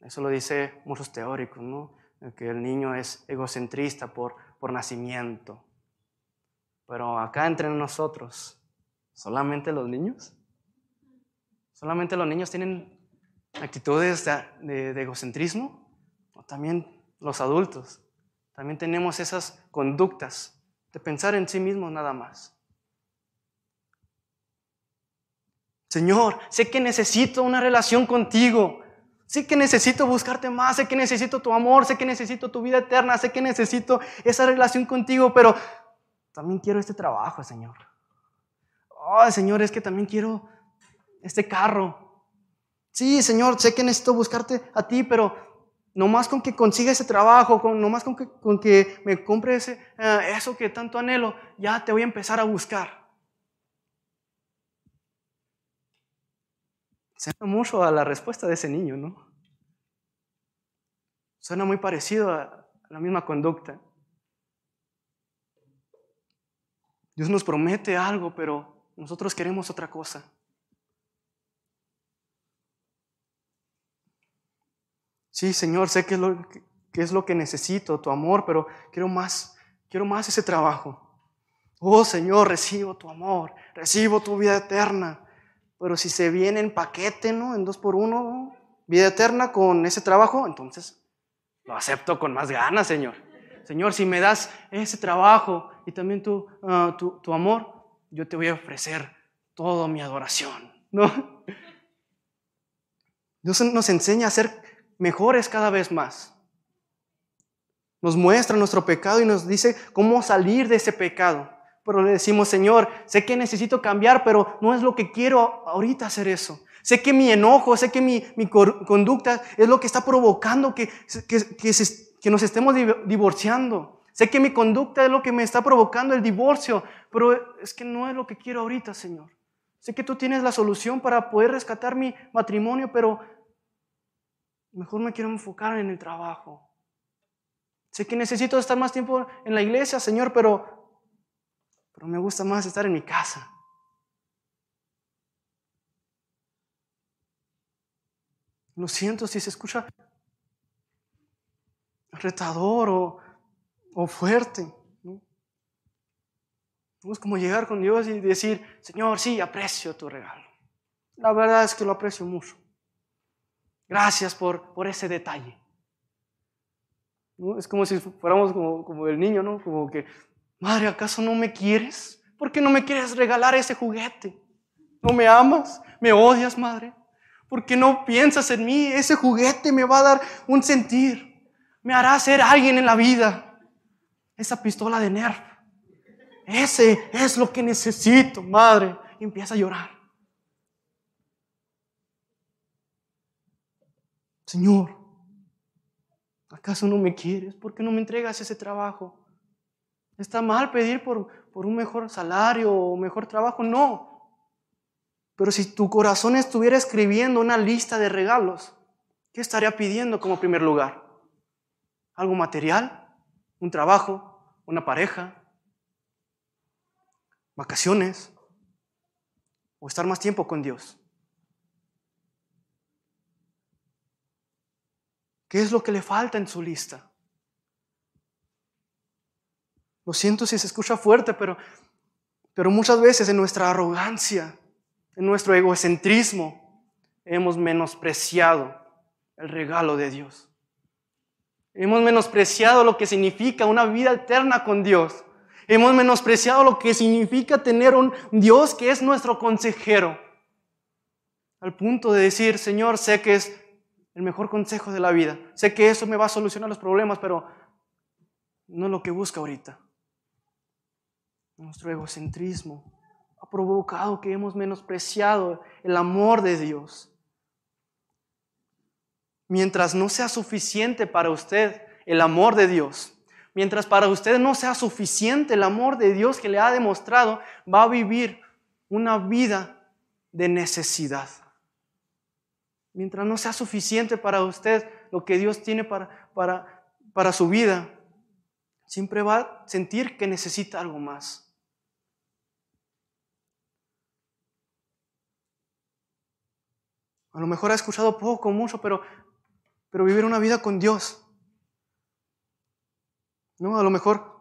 Eso lo dice muchos teóricos, ¿no? Que el niño es egocentrista por, por nacimiento. Pero acá entre nosotros, ¿solamente los niños? ¿Solamente los niños tienen actitudes de, egocentrismo? ¿O también los adultos? También tenemos esas conductas de pensar en sí mismos nada más. Señor, sé que necesito una relación contigo. Sé que necesito buscarte más, sé que necesito tu amor, sé que necesito tu vida eterna, sé que necesito esa relación contigo, pero también quiero este trabajo, Señor. Oh, Señor, es que también quiero este carro. Sí, Señor, sé que necesito buscarte a ti, pero no más con que consiga ese trabajo, con, no más con que, con que me compre ese, eh, eso que tanto anhelo, ya te voy a empezar a buscar. Suena mucho a la respuesta de ese niño, ¿no? Suena muy parecido a la misma conducta. Dios nos promete algo, pero nosotros queremos otra cosa. Sí, Señor, sé que es lo que, es lo que necesito, tu amor, pero quiero más, quiero más ese trabajo. Oh, Señor, recibo tu amor, recibo tu vida eterna. Pero si se viene en paquete, ¿no? En dos por uno, vida eterna con ese trabajo, entonces lo acepto con más ganas, Señor. Señor, si me das ese trabajo y también tu, ah, tu, tu amor, yo te voy a ofrecer toda mi adoración, ¿no? Dios nos enseña a ser mejores cada vez más. Nos muestra nuestro pecado y nos dice cómo salir de ese pecado. Pero le decimos, Señor, sé que necesito cambiar, pero no es lo que quiero ahorita hacer eso. Sé que mi enojo, sé que mi, conducta es lo que está provocando que, que, que nos estemos divorciando. Sé que mi conducta es lo que me está provocando el divorcio, pero es que no es lo que quiero ahorita, Señor. Sé que tú tienes la solución para poder rescatar mi matrimonio, pero mejor me quiero enfocar en el trabajo. Sé que necesito estar más tiempo en la iglesia, Señor, pero, pero me gusta más estar en mi casa. Lo siento si se escucha retador o, fuerte. ¿no? Es como llegar con Dios y decir, Señor, sí, aprecio tu regalo. La verdad es que lo aprecio mucho. Gracias por, por ese detalle. Es como si fuéramos como, como el niño, ¿no? Como que, Madre, ¿acaso no me quieres? ¿Por qué no me quieres regalar ese juguete? ¿No me amas? ¿Me odias, Madre? ¿Por qué no piensas en mí? Ese juguete me va a dar un sentir me hará ser alguien en la vida. Esa pistola de Nerf. Ese es lo que necesito, madre. Y empieza a llorar. Señor, ¿acaso no me quieres? ¿Por qué no me entregas ese trabajo? ¿Está mal pedir por, por un mejor salario o mejor trabajo? No. Pero si tu corazón estuviera escribiendo una lista de regalos, ¿qué estaría pidiendo como primer lugar? algo material, un trabajo, una pareja, vacaciones o estar más tiempo con Dios. ¿Qué es lo que le falta en su lista? Lo siento si se escucha fuerte, pero, pero muchas veces en nuestra arrogancia, en nuestro egocentrismo, hemos menospreciado el regalo de Dios. Hemos menospreciado lo que significa una vida eterna con Dios. Hemos menospreciado lo que significa tener un Dios que es nuestro consejero. Al punto de decir, Señor, sé que es el mejor consejo de la vida. Sé que eso me va a solucionar los problemas, pero no es lo que busca ahorita. Nuestro egocentrismo ha provocado que hemos menospreciado el amor de Dios mientras no sea suficiente para usted el amor de Dios, mientras para usted no sea suficiente el amor de Dios que le ha demostrado, va a vivir una vida de necesidad. Mientras no sea suficiente para usted lo que Dios tiene para, para, para su vida, siempre va a sentir que necesita algo más. A lo mejor ha escuchado poco, mucho, pero pero vivir una vida con Dios. ¿No? A lo mejor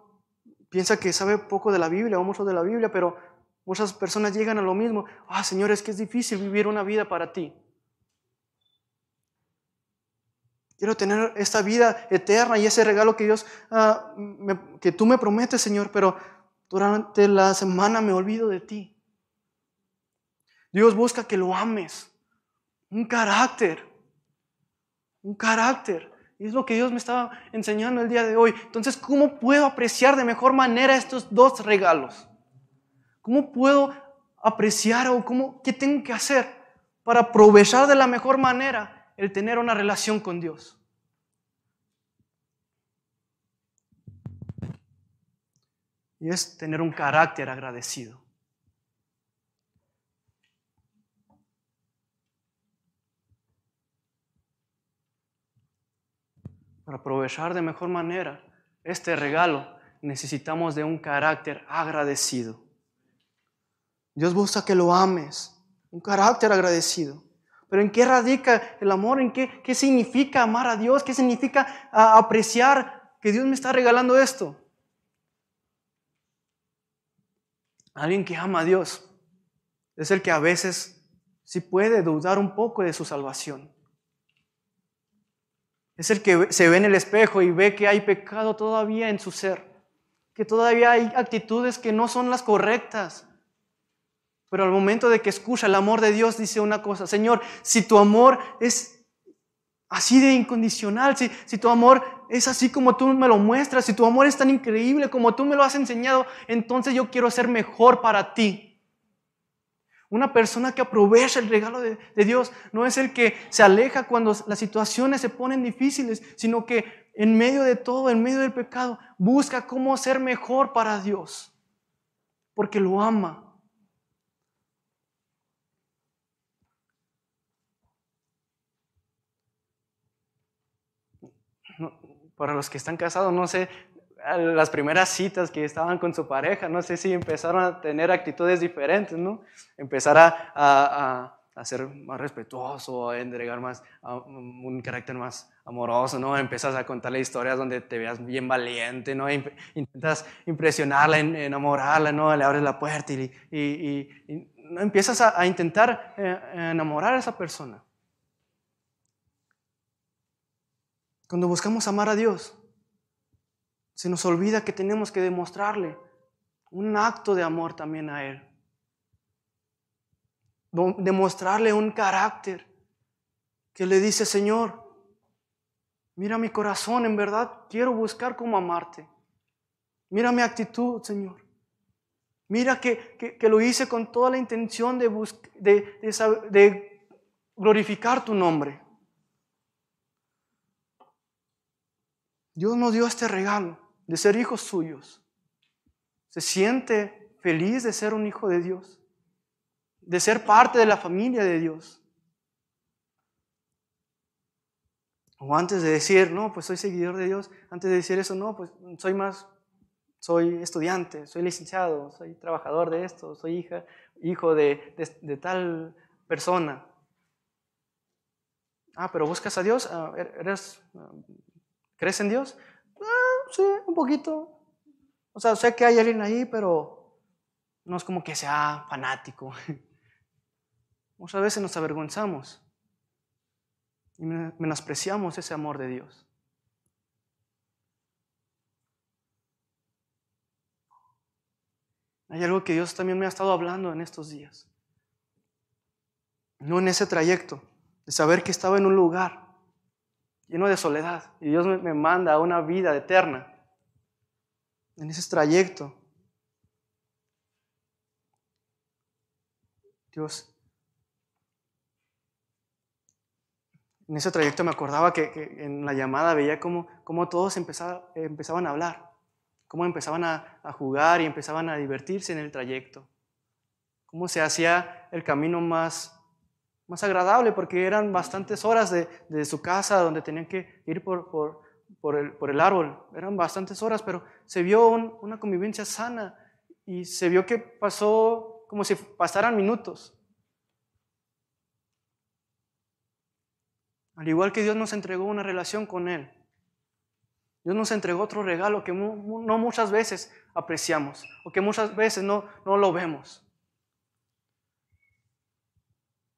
piensa que sabe poco de la Biblia o mucho de la Biblia, pero muchas personas llegan a lo mismo. Ah, Señor, es que es difícil vivir una vida para ti. Quiero tener esta vida eterna y ese regalo que Dios, ah, que tú me prometes, Señor, pero durante la semana me olvido de ti. Dios busca que lo ames, un carácter, un carácter. Y es lo que Dios me estaba enseñando el día de hoy. Entonces, ¿cómo puedo apreciar de mejor manera estos dos regalos? ¿Cómo puedo apreciar o cómo, qué tengo que hacer para aprovechar de la mejor manera el tener una relación con Dios? Y es tener un carácter agradecido. Para aprovechar de mejor manera este regalo, necesitamos de un carácter agradecido. Dios busca que lo ames, un carácter agradecido. Pero ¿en qué radica el amor? ¿En qué, qué significa amar a Dios? ¿Qué significa apreciar que Dios me está regalando esto? Alguien que ama a Dios es el que a veces sí puede dudar un poco de su salvación. Es el que se ve en el espejo y ve que hay pecado todavía en su ser, que todavía hay actitudes que no son las correctas. Pero al momento de que escucha el amor de Dios dice una cosa, Señor, si tu amor es así de incondicional, si, si tu amor es así como tú me lo muestras, si tu amor es tan increíble como tú me lo has enseñado, entonces yo quiero ser mejor para ti. Una persona que aprovecha el regalo de, Dios no es el que se aleja cuando las situaciones se ponen difíciles, sino que en medio de todo, en medio del pecado, busca cómo ser mejor para Dios, porque lo ama. Para los que están casados, no sé, las primeras citas que estaban con su pareja, no sé si empezaron a tener actitudes diferentes, ¿no? Empezar a ser más respetuoso, a entregar más, un carácter más amoroso, ¿no? Empiezas a contarle historias donde te veas bien valiente, ¿no? Intentas impresionarla, enamorarla, ¿no? Le abres la puerta y, y, empiezas a, intentar eh, enamorar a esa persona. Cuando buscamos amar a Dios, se nos olvida que tenemos que demostrarle un acto de amor también a Él demostrarle un carácter que le dice, Señor, mira mi corazón, en verdad quiero buscar cómo amarte. Mira mi actitud, Señor. Mira que, lo hice con toda la intención de, de, de glorificar tu nombre. Dios nos dio este regalo de ser hijos suyos. Se siente feliz de ser un hijo de Dios de ser parte de la familia de Dios. O antes de decir, no, pues soy seguidor de Dios, antes de decir eso, no, pues soy más, soy estudiante, soy licenciado, soy trabajador de esto, soy hija, hijo de, tal persona. Ah, pero buscas a Dios, ah, er, eres, ah, ¿crees en Dios? Ah, sí, un poquito. O sea, sé que hay alguien ahí, pero no es como que sea fanático. Muchas veces nos avergonzamos y menospreciamos ese amor de Dios. Hay algo que Dios también me ha estado hablando en estos días. No en ese trayecto, de saber que estaba en un lugar lleno de soledad y Dios me manda a una vida eterna. En ese trayecto, Dios en ese trayecto me acordaba que, en la llamada veía cómo, cómo todos empezaban a hablar, cómo empezaban a, jugar y empezaban a divertirse en el trayecto, cómo se hacía el camino más, más agradable, porque eran bastantes horas de, de su casa donde tenían que ir por, por, el, por el, árbol, eran bastantes horas, pero se vio una convivencia sana y se vio que pasó como si pasaran minutos. Al igual que Dios nos entregó una relación con Él. Dios nos entregó otro regalo que no muchas veces apreciamos o que muchas veces no, no lo vemos.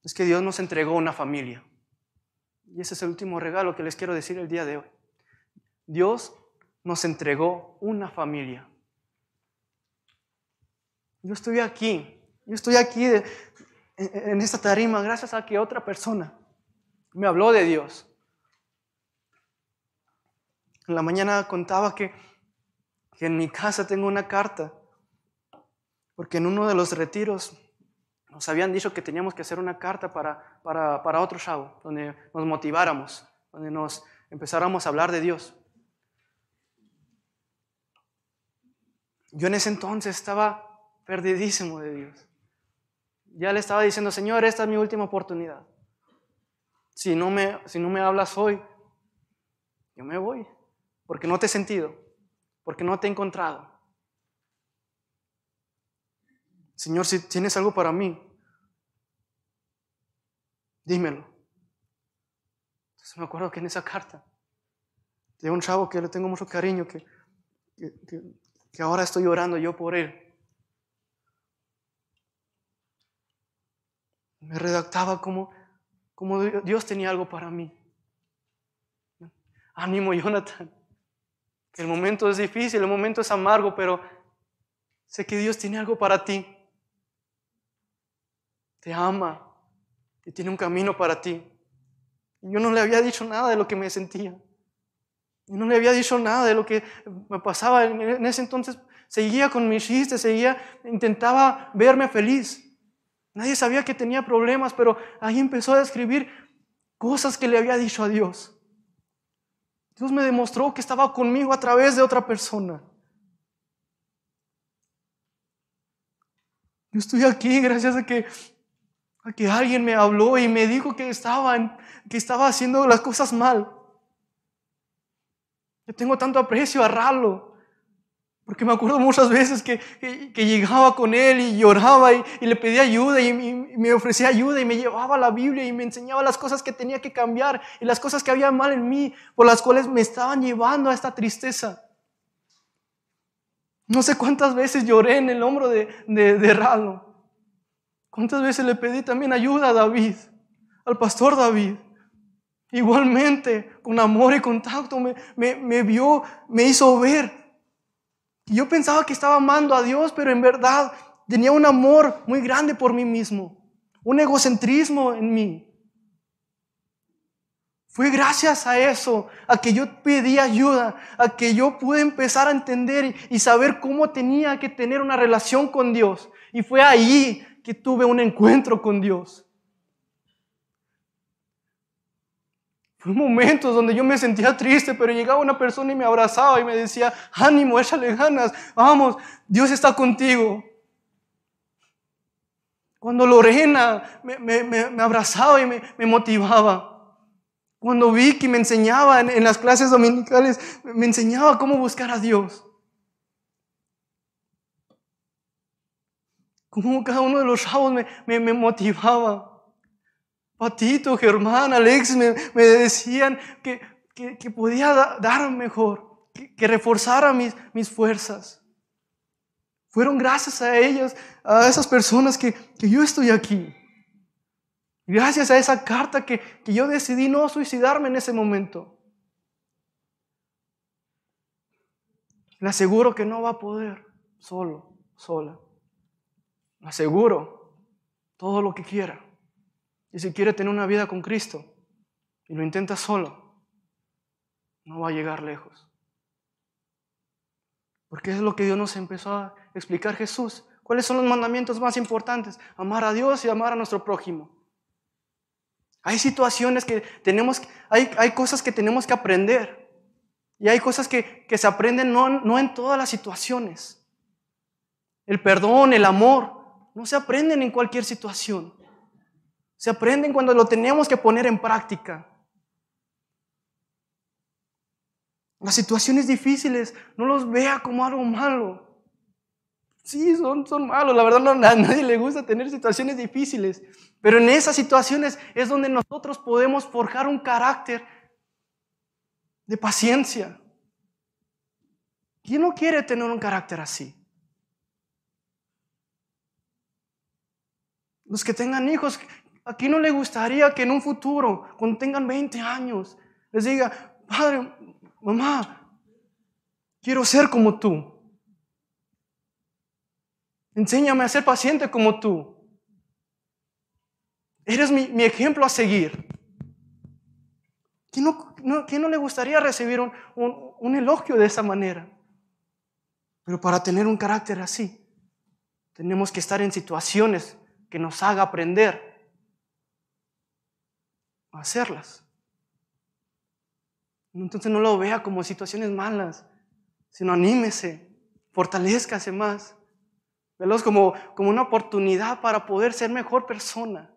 Es que Dios nos entregó una familia. Y ese es el último regalo que les quiero decir el día de hoy. Dios nos entregó una familia. Yo estoy aquí, yo estoy aquí en esta tarima gracias a que otra persona me habló de Dios. En la mañana contaba que, en mi casa tengo una carta, porque en uno de los retiros nos habían dicho que teníamos que hacer una carta para, para, para otro chavo, donde nos motiváramos, donde nos empezáramos a hablar de Dios. Yo en ese entonces estaba perdidísimo de Dios. Ya le estaba diciendo, Señor, esta es mi última oportunidad si no me, si no me hablas hoy, yo me voy, porque no te he sentido, porque no te he encontrado. Señor, si tienes algo para mí, dímelo. Entonces me acuerdo que en esa carta, de un chavo que le tengo mucho cariño, que, que, ahora estoy orando yo por él. Me redactaba como como Dios tenía algo para mí. Ánimo, Jonathan. El momento es difícil, el momento es amargo, pero sé que Dios tiene algo para ti. Te ama y tiene un camino para ti. Y yo no le había dicho nada de lo que me sentía. Yo no le había dicho nada de lo que me pasaba. En ese entonces seguía con mis chistes, seguía, intentaba verme feliz. Nadie sabía que tenía problemas, pero ahí empezó a describir cosas que le había dicho a Dios. Dios me demostró que estaba conmigo a través de otra persona. Yo estoy aquí gracias a que, que alguien me habló y me dijo que estaba, que estaba haciendo las cosas mal. Yo tengo tanto aprecio a Ralo. Porque me acuerdo muchas veces que, llegaba con él y lloraba y, le pedía ayuda y, me ofrecía ayuda y me llevaba la Biblia y me enseñaba las cosas que tenía que cambiar y las cosas que había mal en mí, por las cuales me estaban llevando a esta tristeza. No sé cuántas veces lloré en el hombro de, de, Ralo. Cuántas veces le pedí también ayuda a David, al pastor David. Igualmente, con amor y contacto, me, me vio, me hizo ver yo pensaba que estaba amando a Dios, pero en verdad tenía un amor muy grande por mí mismo, un egocentrismo en mí. Fue gracias a eso, a que yo pedí ayuda, a que yo pude empezar a entender y saber cómo tenía que tener una relación con Dios. Y fue ahí que tuve un encuentro con Dios. Fue momentos donde yo me sentía triste, pero llegaba una persona y me abrazaba y me decía, ánimo, échale ganas, vamos, Dios está contigo. Cuando Lorena me, abrazaba y me, motivaba. Cuando Vicky me enseñaba en, las clases dominicales, me enseñaba cómo buscar a Dios. Como cada uno de los chavos me motivaba. Patito, Germán, Alex me, decían que, podía dar mejor, que, reforzara mis, mis fuerzas. Fueron gracias a ellos, a esas personas que, yo estoy aquí. Gracias a esa carta que, que yo decidí no suicidarme en ese momento. Le aseguro que no va a poder solo, sola. Aseguro todo lo que quiera. Y si quiere tener una vida con Cristo y lo intenta solo, no va a llegar lejos. Porque es lo que Dios nos empezó a explicar Jesús. ¿Cuáles son los mandamientos más importantes? Amar a Dios y amar a nuestro prójimo. Hay situaciones que tenemos, hay, hay cosas que tenemos que aprender. Y hay cosas que, que se aprenden no, no en todas las situaciones. El perdón, el amor, no se aprenden en cualquier situación. Se aprenden cuando lo tenemos que poner en práctica. Las situaciones difíciles, no los vea como algo malo. Sí, son, son malos. La verdad, no, a nadie le gusta tener situaciones difíciles. Pero en esas situaciones es donde nosotros podemos forjar un carácter de paciencia. ¿Quién no quiere tener un carácter así? Los que tengan hijos, ¿A quién no le gustaría que en un futuro, cuando tengan 20 años, les diga, padre, mamá, quiero ser como tú? Enséñame a ser paciente como tú. Eres mi, ejemplo a seguir. ¿Quién no, no, le gustaría recibir un, un elogio de esa manera? Pero para tener un carácter así, tenemos que estar en situaciones que nos haga aprender hacerlas. Entonces no lo vea como situaciones malas, sino anímese, fortalezcase más. Velos como, como una oportunidad para poder ser mejor persona.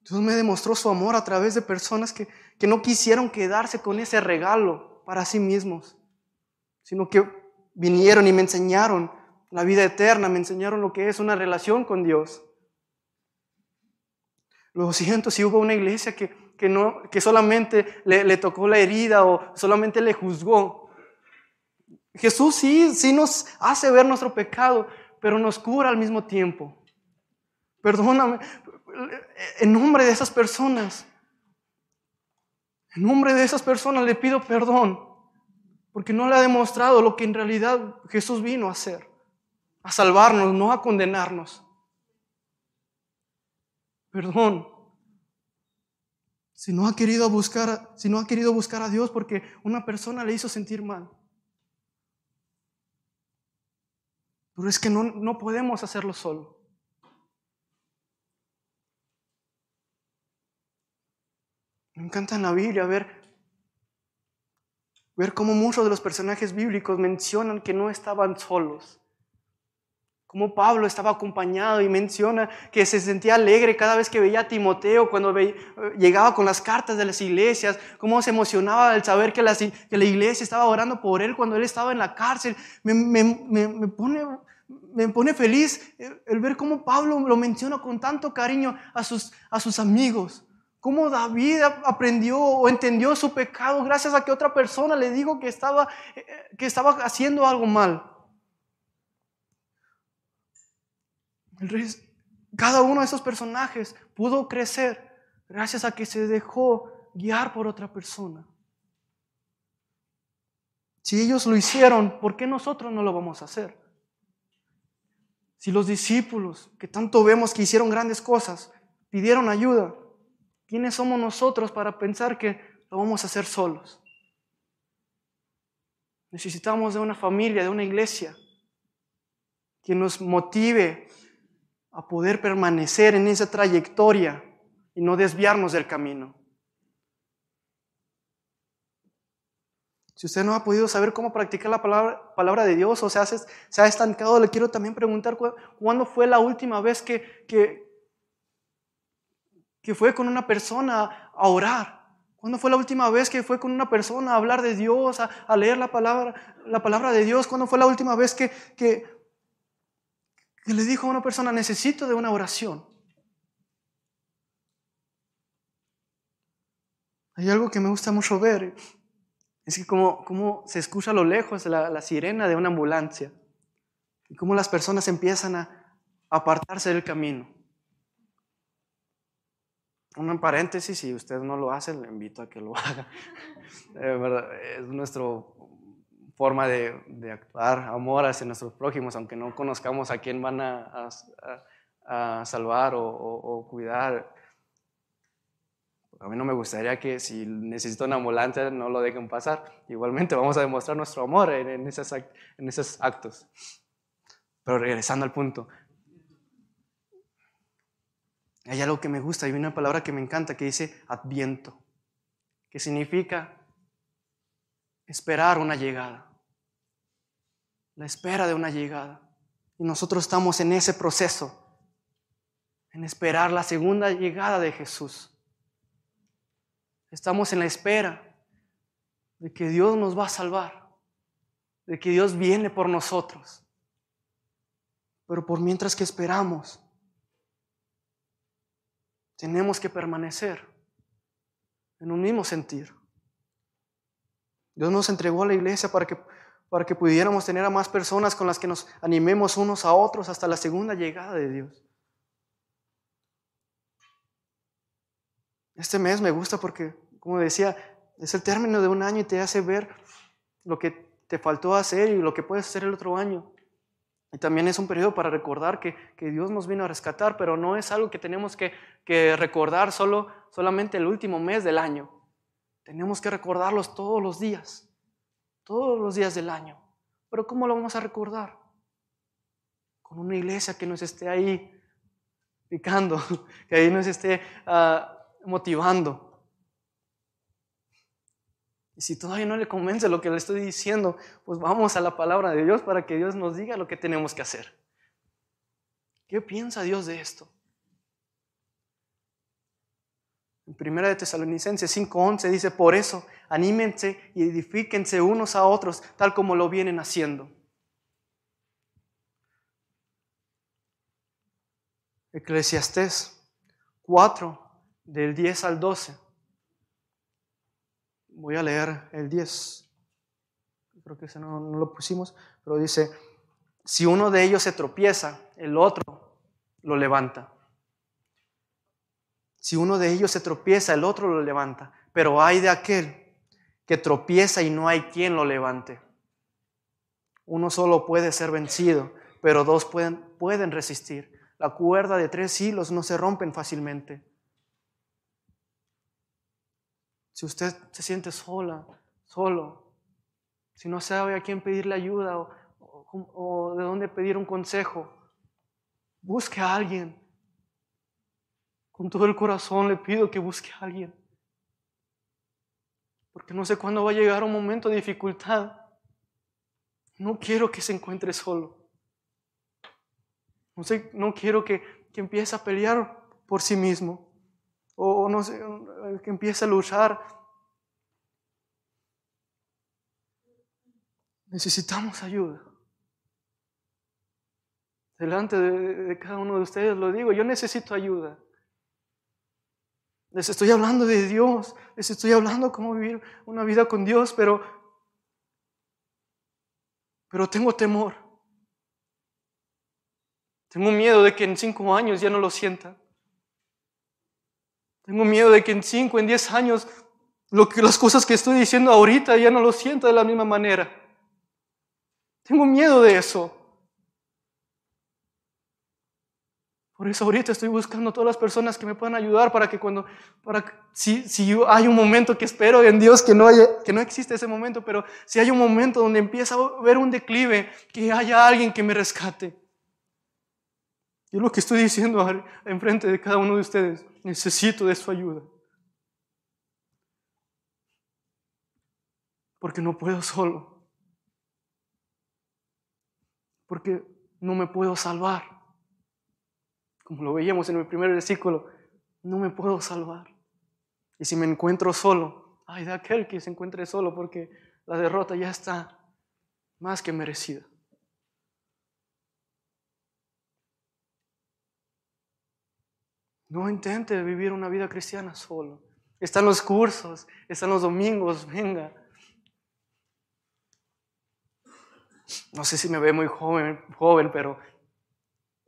Dios me demostró su amor a través de personas que, que no quisieron quedarse con ese regalo para sí mismos, sino que vinieron y me enseñaron la vida eterna, me enseñaron lo que es una relación con Dios. Lo siento si hubo una iglesia que, no, que solamente le, tocó la herida o solamente le juzgó. Jesús sí, sí nos hace ver nuestro pecado, pero nos cura al mismo tiempo. Perdóname, en nombre de esas personas, en nombre de esas personas le pido perdón, porque no le ha demostrado lo que en realidad Jesús vino a hacer, a salvarnos, no a condenarnos. Perdón. Si no ha querido buscar, si no ha querido buscar a Dios porque una persona le hizo sentir mal. Pero es que no, no podemos hacerlo solo. Me encanta en la Biblia ver, ver cómo muchos de los personajes bíblicos mencionan que no estaban solos. Como Pablo estaba acompañado y menciona que se sentía alegre cada vez que veía a Timoteo, cuando llegaba con las cartas de las iglesias, cómo se emocionaba al saber que la, iglesia estaba orando por él cuando él estaba en la cárcel. Me, pone, feliz el, ver cómo Pablo lo menciona con tanto cariño a sus amigos. Cómo David aprendió o entendió su pecado gracias a que otra persona le dijo que estaba, eh, que estaba haciendo algo mal. cada uno de esos personajes pudo crecer gracias a que se dejó guiar por otra persona. Si ellos lo hicieron, ¿por qué nosotros no lo vamos a hacer? Si los discípulos, que tanto vemos que hicieron grandes cosas, pidieron ayuda, ¿quiénes somos nosotros para pensar que lo vamos a hacer solos? Necesitamos de una familia, de una iglesia, que nos motive a poder permanecer en esa trayectoria y no desviarnos del camino. Si usted no ha podido saber cómo practicar la palabra, de Dios o se, ha estancado, le quiero también preguntar cuándo fue la última vez que, que fue con una persona a orar. ¿Cuándo fue la última vez que fue con una persona a hablar de Dios, a, leer la palabra, la palabra de Dios? ¿Cuándo fue la última vez que, que, le dijo a una persona, necesito de una oración. Hay algo que me gusta mucho ver, es que como, se escucha a lo lejos la, la sirena de una ambulancia y cómo las personas empiezan a apartarse del camino. Un paréntesis, si usted no lo hace, le invito a que lo haga. es nuestro forma de, de, actuar, amor hacia nuestros prójimos, aunque no conozcamos a quién van a, a, salvar o, o, cuidar. A mí no me gustaría que si necesito una ambulancia no lo dejen pasar. Igualmente vamos a demostrar nuestro amor en, en, esos, en esos actos. Pero regresando al punto, hay algo que me gusta, hay una palabra que me encanta que dice adviento, que significa esperar una llegada. La espera de una llegada. Y nosotros estamos en ese proceso, en esperar la segunda llegada de Jesús. Estamos en la espera de que Dios nos va a salvar, de que Dios viene por nosotros. Pero por mientras que esperamos, tenemos que permanecer en un mismo sentir. Dios nos entregó a la iglesia para que, para que pudiéramos tener a más personas con las que nos animemos unos a otros hasta la segunda llegada de Dios. Este mes me gusta porque, como decía, es el término de un año y te hace ver lo que te faltó hacer y lo que puedes hacer el otro año. Y también es un periodo para recordar que, que Dios nos vino a rescatar, pero no es algo que tenemos que, que recordar solo, solamente el último mes del año. Tenemos que recordarlos todos los días, todos los días del año. Pero ¿cómo lo vamos a recordar? Con una iglesia que nos esté ahí picando, que ahí nos esté ah, motivando. Y si todavía no le convence lo que le estoy diciendo, pues vamos a la palabra de Dios para que Dios nos diga lo que tenemos que hacer. ¿Qué piensa Dios de esto? En Primera de Tesalonicenses 5:11 dice, por eso, anímense y edifíquense unos a otros, tal como lo vienen haciendo. Eclesiastés 4, del 10 al 12. Voy a leer el 10. Creo que ese no, lo pusimos, pero dice, si uno de ellos se tropieza, el otro lo levanta. Si uno de ellos se tropieza, el otro lo levanta. Pero hay de aquel que tropieza y no hay quien lo levante. Uno solo puede ser vencido, pero dos pueden, pueden resistir. La cuerda de tres hilos no se rompen fácilmente. Si usted se siente sola, solo, si no sabe a quién pedirle ayuda o, de dónde pedir un consejo, busque a alguien con todo el corazón le pido que busque a alguien. porque no sé cuándo va a llegar un momento de dificultad. No quiero que se encuentre solo. No, sé, no quiero que, que empiece a pelear por sí mismo. O no sé, que empiece a luchar. Necesitamos ayuda. Delante de, de, cada uno de ustedes lo digo, yo necesito ayuda. Les estoy hablando de Dios, les estoy hablando cómo vivir una vida con Dios, pero, pero tengo temor. Tengo miedo de que en cinco años ya no lo sienta. Tengo miedo de que en cinco, en diez años, lo que, las cosas que estoy diciendo ahorita ya no lo sienta de la misma manera. Tengo miedo de eso. Por eso ahorita estoy buscando a todas las personas que me puedan ayudar para que cuando, para si, si hay un momento que espero en Dios que no, que no existe ese momento, pero si hay un momento donde empieza a ver un declive, que haya alguien que me rescate. Yo lo que estoy diciendo enfrente de cada uno de ustedes, necesito de su ayuda. Porque no puedo solo. Porque no me puedo salvar como lo veíamos en el primer versículo, no me puedo salvar. Y si me encuentro solo, ay de aquel que se encuentre solo, porque la derrota ya está más que merecida. No intente vivir una vida cristiana solo. Están los cursos, están los domingos, venga. No sé si me ve muy joven, joven pero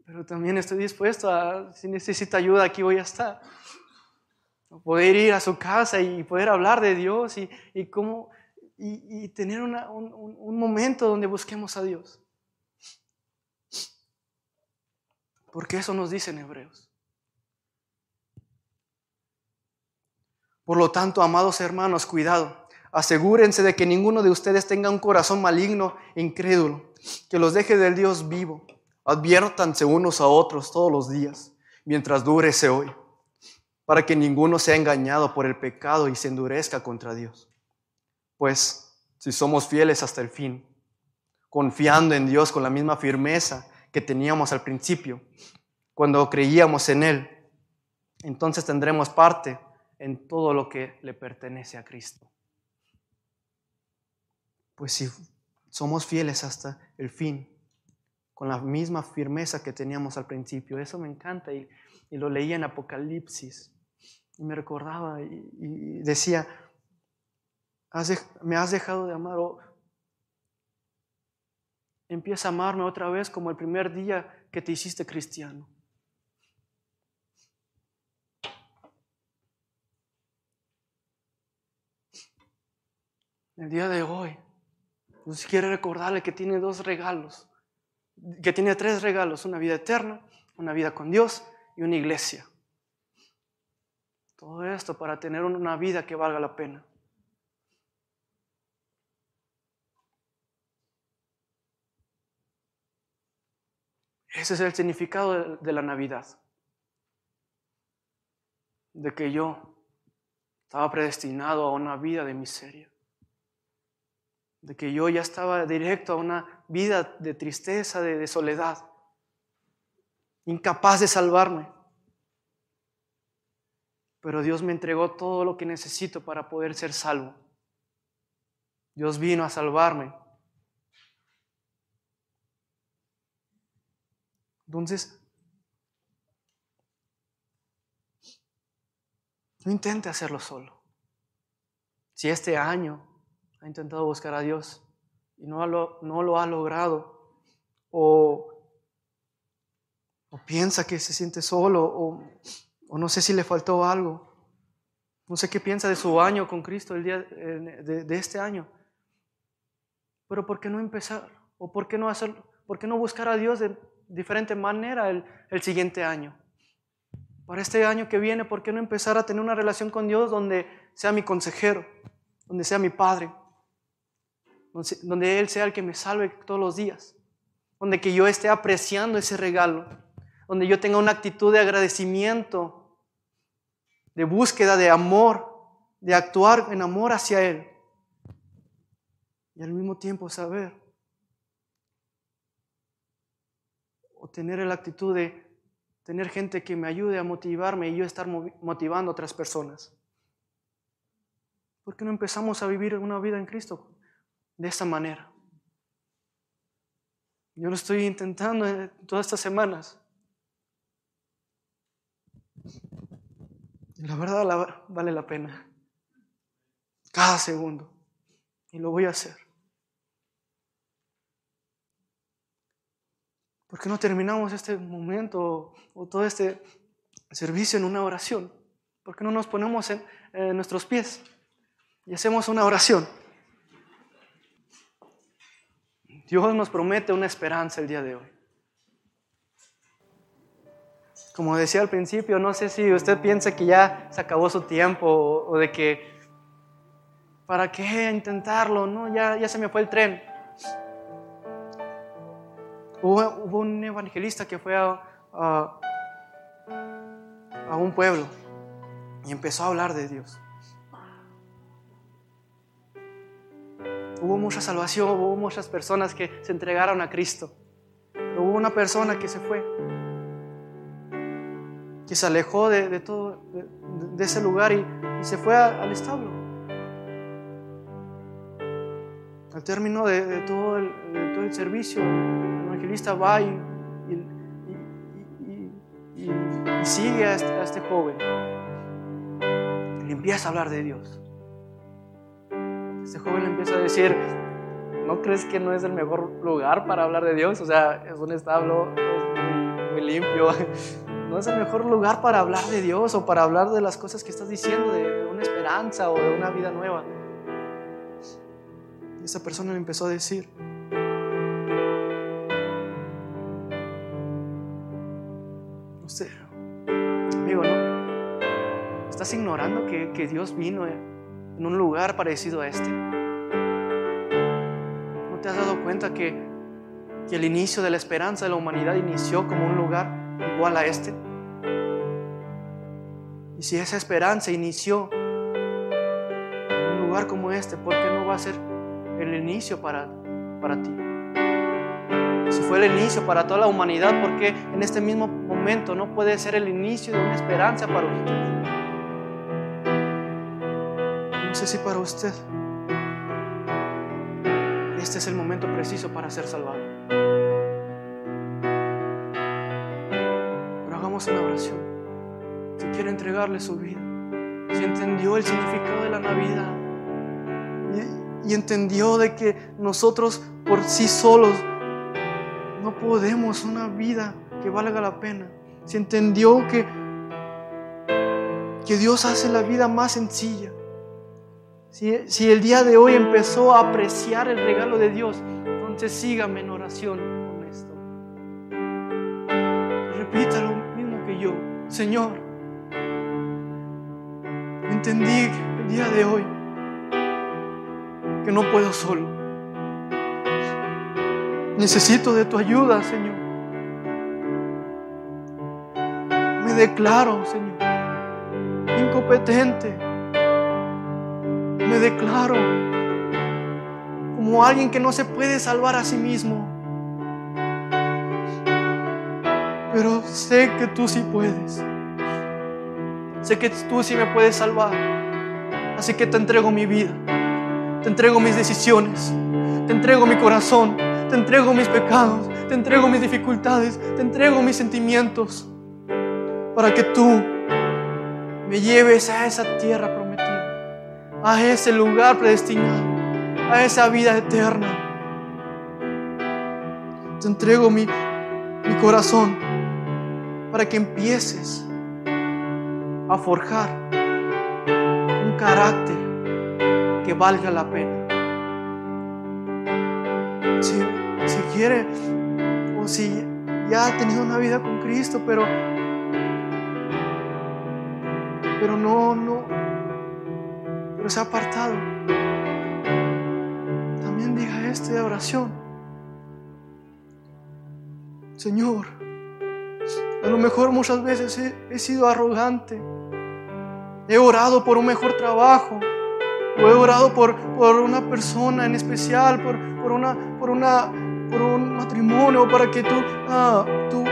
pero también estoy dispuesto a, si necesita ayuda, aquí voy a estar. Poder ir a su casa y poder hablar de Dios y, cómo, y, tener un, un momento donde busquemos a Dios. Porque eso nos dicen Hebreos. Por lo tanto, amados hermanos, cuidado. Asegúrense de que ninguno de ustedes tenga un corazón maligno e incrédulo, que los deje del Dios vivo Adviértanse unos a otros todos los días, mientras dure ese hoy, para que ninguno sea engañado por el pecado y se endurezca contra Dios. Pues si somos fieles hasta el fin, confiando en Dios con la misma firmeza que teníamos al principio, cuando creíamos en Él, entonces tendremos parte en todo lo que le pertenece a Cristo. Pues si somos fieles hasta el fin, con la misma firmeza que teníamos al principio. Eso me encanta y, lo leía en Apocalipsis y me recordaba y, decía, me has dejado de amar o empieza a amarme otra vez como el primer día que te hiciste cristiano. El día de hoy, Dios quiere recordarle que tiene dos regalos que tiene tres regalos, una vida eterna, una vida con Dios y una iglesia. Todo esto para tener una vida que valga la pena. Ese es el significado de la Navidad. De que yo estaba predestinado a una vida de miseria de que yo ya estaba directo a una vida de tristeza, de, soledad, incapaz de salvarme. Pero Dios me entregó todo lo que necesito para poder ser salvo. Dios vino a salvarme. Entonces, no intente hacerlo solo. Si este año ha intentado buscar a Dios y no lo, no lo ha logrado, o, o, piensa que se siente solo, o, o, no sé si le faltó algo, no sé qué piensa de su año con Cristo, el día de, de este año, pero ¿por qué no empezar? ¿O por qué no, hacer, por qué no buscar a Dios de diferente manera el, el siguiente año? Para este año que viene, ¿por qué no empezar a tener una relación con Dios donde sea mi consejero, donde sea mi Padre? Donde Él sea el que me salve todos los días, donde que yo esté apreciando ese regalo, donde yo tenga una actitud de agradecimiento, de búsqueda de amor de actuar en amor hacia Él y al mismo tiempo saber o tener la actitud de tener gente que me ayude a motivarme y yo estar motivando a otras personas. ¿Por qué no empezamos a vivir una vida en Cristo de esta manera? Yo lo estoy intentando todas estas semanas. La verdad vale la pena. Cada segundo. Y lo voy a hacer. ¿Por qué no terminamos este momento o, todo este servicio en una oración? ¿Por qué no nos ponemos en, nuestros pies y hacemos una oración? Dios nos promete una esperanza el día de hoy. Como decía al principio, no sé si usted piensa que ya se acabó su tiempo o, de que, ¿para qué intentarlo? No, ya, ya se me fue el tren. Hubo, un evangelista que fue a, a, un pueblo y empezó a hablar de Dios. Hubo mucha salvación, hubo muchas personas que se entregaron a Cristo. Pero hubo una persona que se fue, que se alejó de, todo, de, ese lugar y, se fue al establo. Al término de, todo, el, todo el servicio, evangelista va y, sigue a este, a este, joven. Y empieza a hablar de Dios. Este joven empieza a decir, ¿no crees que no es el mejor lugar para hablar de Dios? O sea, es un establo muy, limpio. No es el mejor lugar para hablar de Dios o para hablar de las cosas que estás diciendo, de una esperanza o de una vida nueva. Y esa persona le empezó a decir, amigo, ¿no? ¿Estás ignorando que, que Dios vino en un lugar parecido a este? ¿No te has dado cuenta que, el inicio de la esperanza de la humanidad inició como un lugar igual a este? Y si esa esperanza inició en un lugar como este, ¿por qué no va a ser el inicio para, para ti? Si fue el inicio para toda la humanidad, ¿por qué en este mismo momento no puede ser el inicio de una esperanza para usted? Sé si para usted este es el momento preciso para ser salvado. Pero hagamos una oración. Si quiere entregarle su vida, si entendió el significado de la Navidad y, y entendió de que nosotros por sí solos no podemos una vida que valga la pena. Se entendió que, que Dios hace la vida más sencilla. Si, el día de hoy empezó a apreciar el regalo de Dios, entonces sígame en oración con esto. Repita lo mismo que yo. Señor, entendí el día de hoy que no puedo solo Necesito de tu ayuda, Señor. Me declaro, Señor, incompetente. Me declaro como alguien que no se puede salvar a sí mismo. Pero sé que tú sí puedes. Sé que tú sí me puedes salvar. Así que te entrego mi vida. Te entrego mis decisiones. Te entrego mi corazón. Te entrego mis pecados, te entrego mis dificultades, te entrego mis sentimientos, para que tú me lleves a esa tierra prometida, a ese lugar predestinado, a esa vida eterna. Te entrego mi, mi corazón para que empieces a forjar un carácter que valga la pena. Si, si quiere o si ya ha tenido una vida con Cristo, pero pero no, no, se ha apartado. También diga este de oración. Señor, a lo mejor muchas veces he, he sido arrogante He orado por un mejor trabajo. O he orado por, por una persona en especial, por, por, una, por, una, por un matrimonio, para que tú, ah, tú,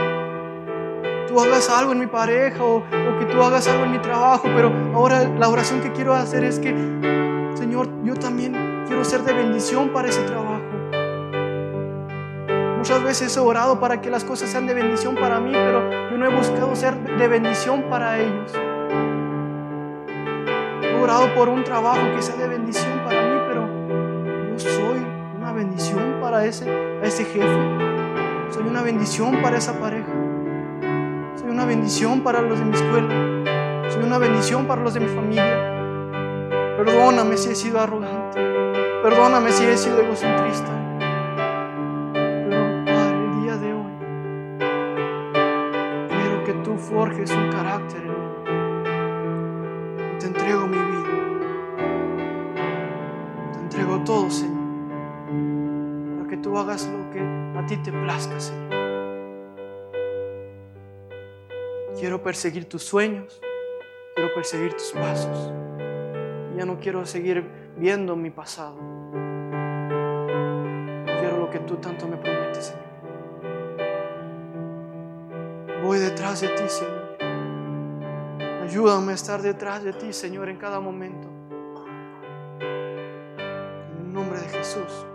hagas algo en mi pareja o, que tú hagas algo en mi trabajo. Pero ahora la oración que quiero hacer es que, Señor, yo también quiero ser de bendición para ese trabajo. Muchas veces he orado para que las cosas sean de bendición para mí, pero yo no he buscado ser de bendición para ellos. He orado por un trabajo que sea de bendición para mí, pero yo soy una bendición para ese jefe. Soy una bendición para esa pareja. Una bendición para los de mi escuela. Soy una bendición para los de mi familia. Perdóname si he sido arrogante. Perdóname si he sido egocentrista. forjes un carácter en mí. Te entrego mi vida. Te entrego todo, Señor. Para que tú hagas lo que a ti te plazca, Señor. Quiero perseguir tus sueños. Quiero perseguir tus pasos. Ya no quiero seguir viendo mi pasado. Quiero lo que tú tanto me prometes, Señor. Voy detrás de ti, Señor. Ayúdame a estar detrás de ti, Señor, en cada momento. En el nombre de Jesús.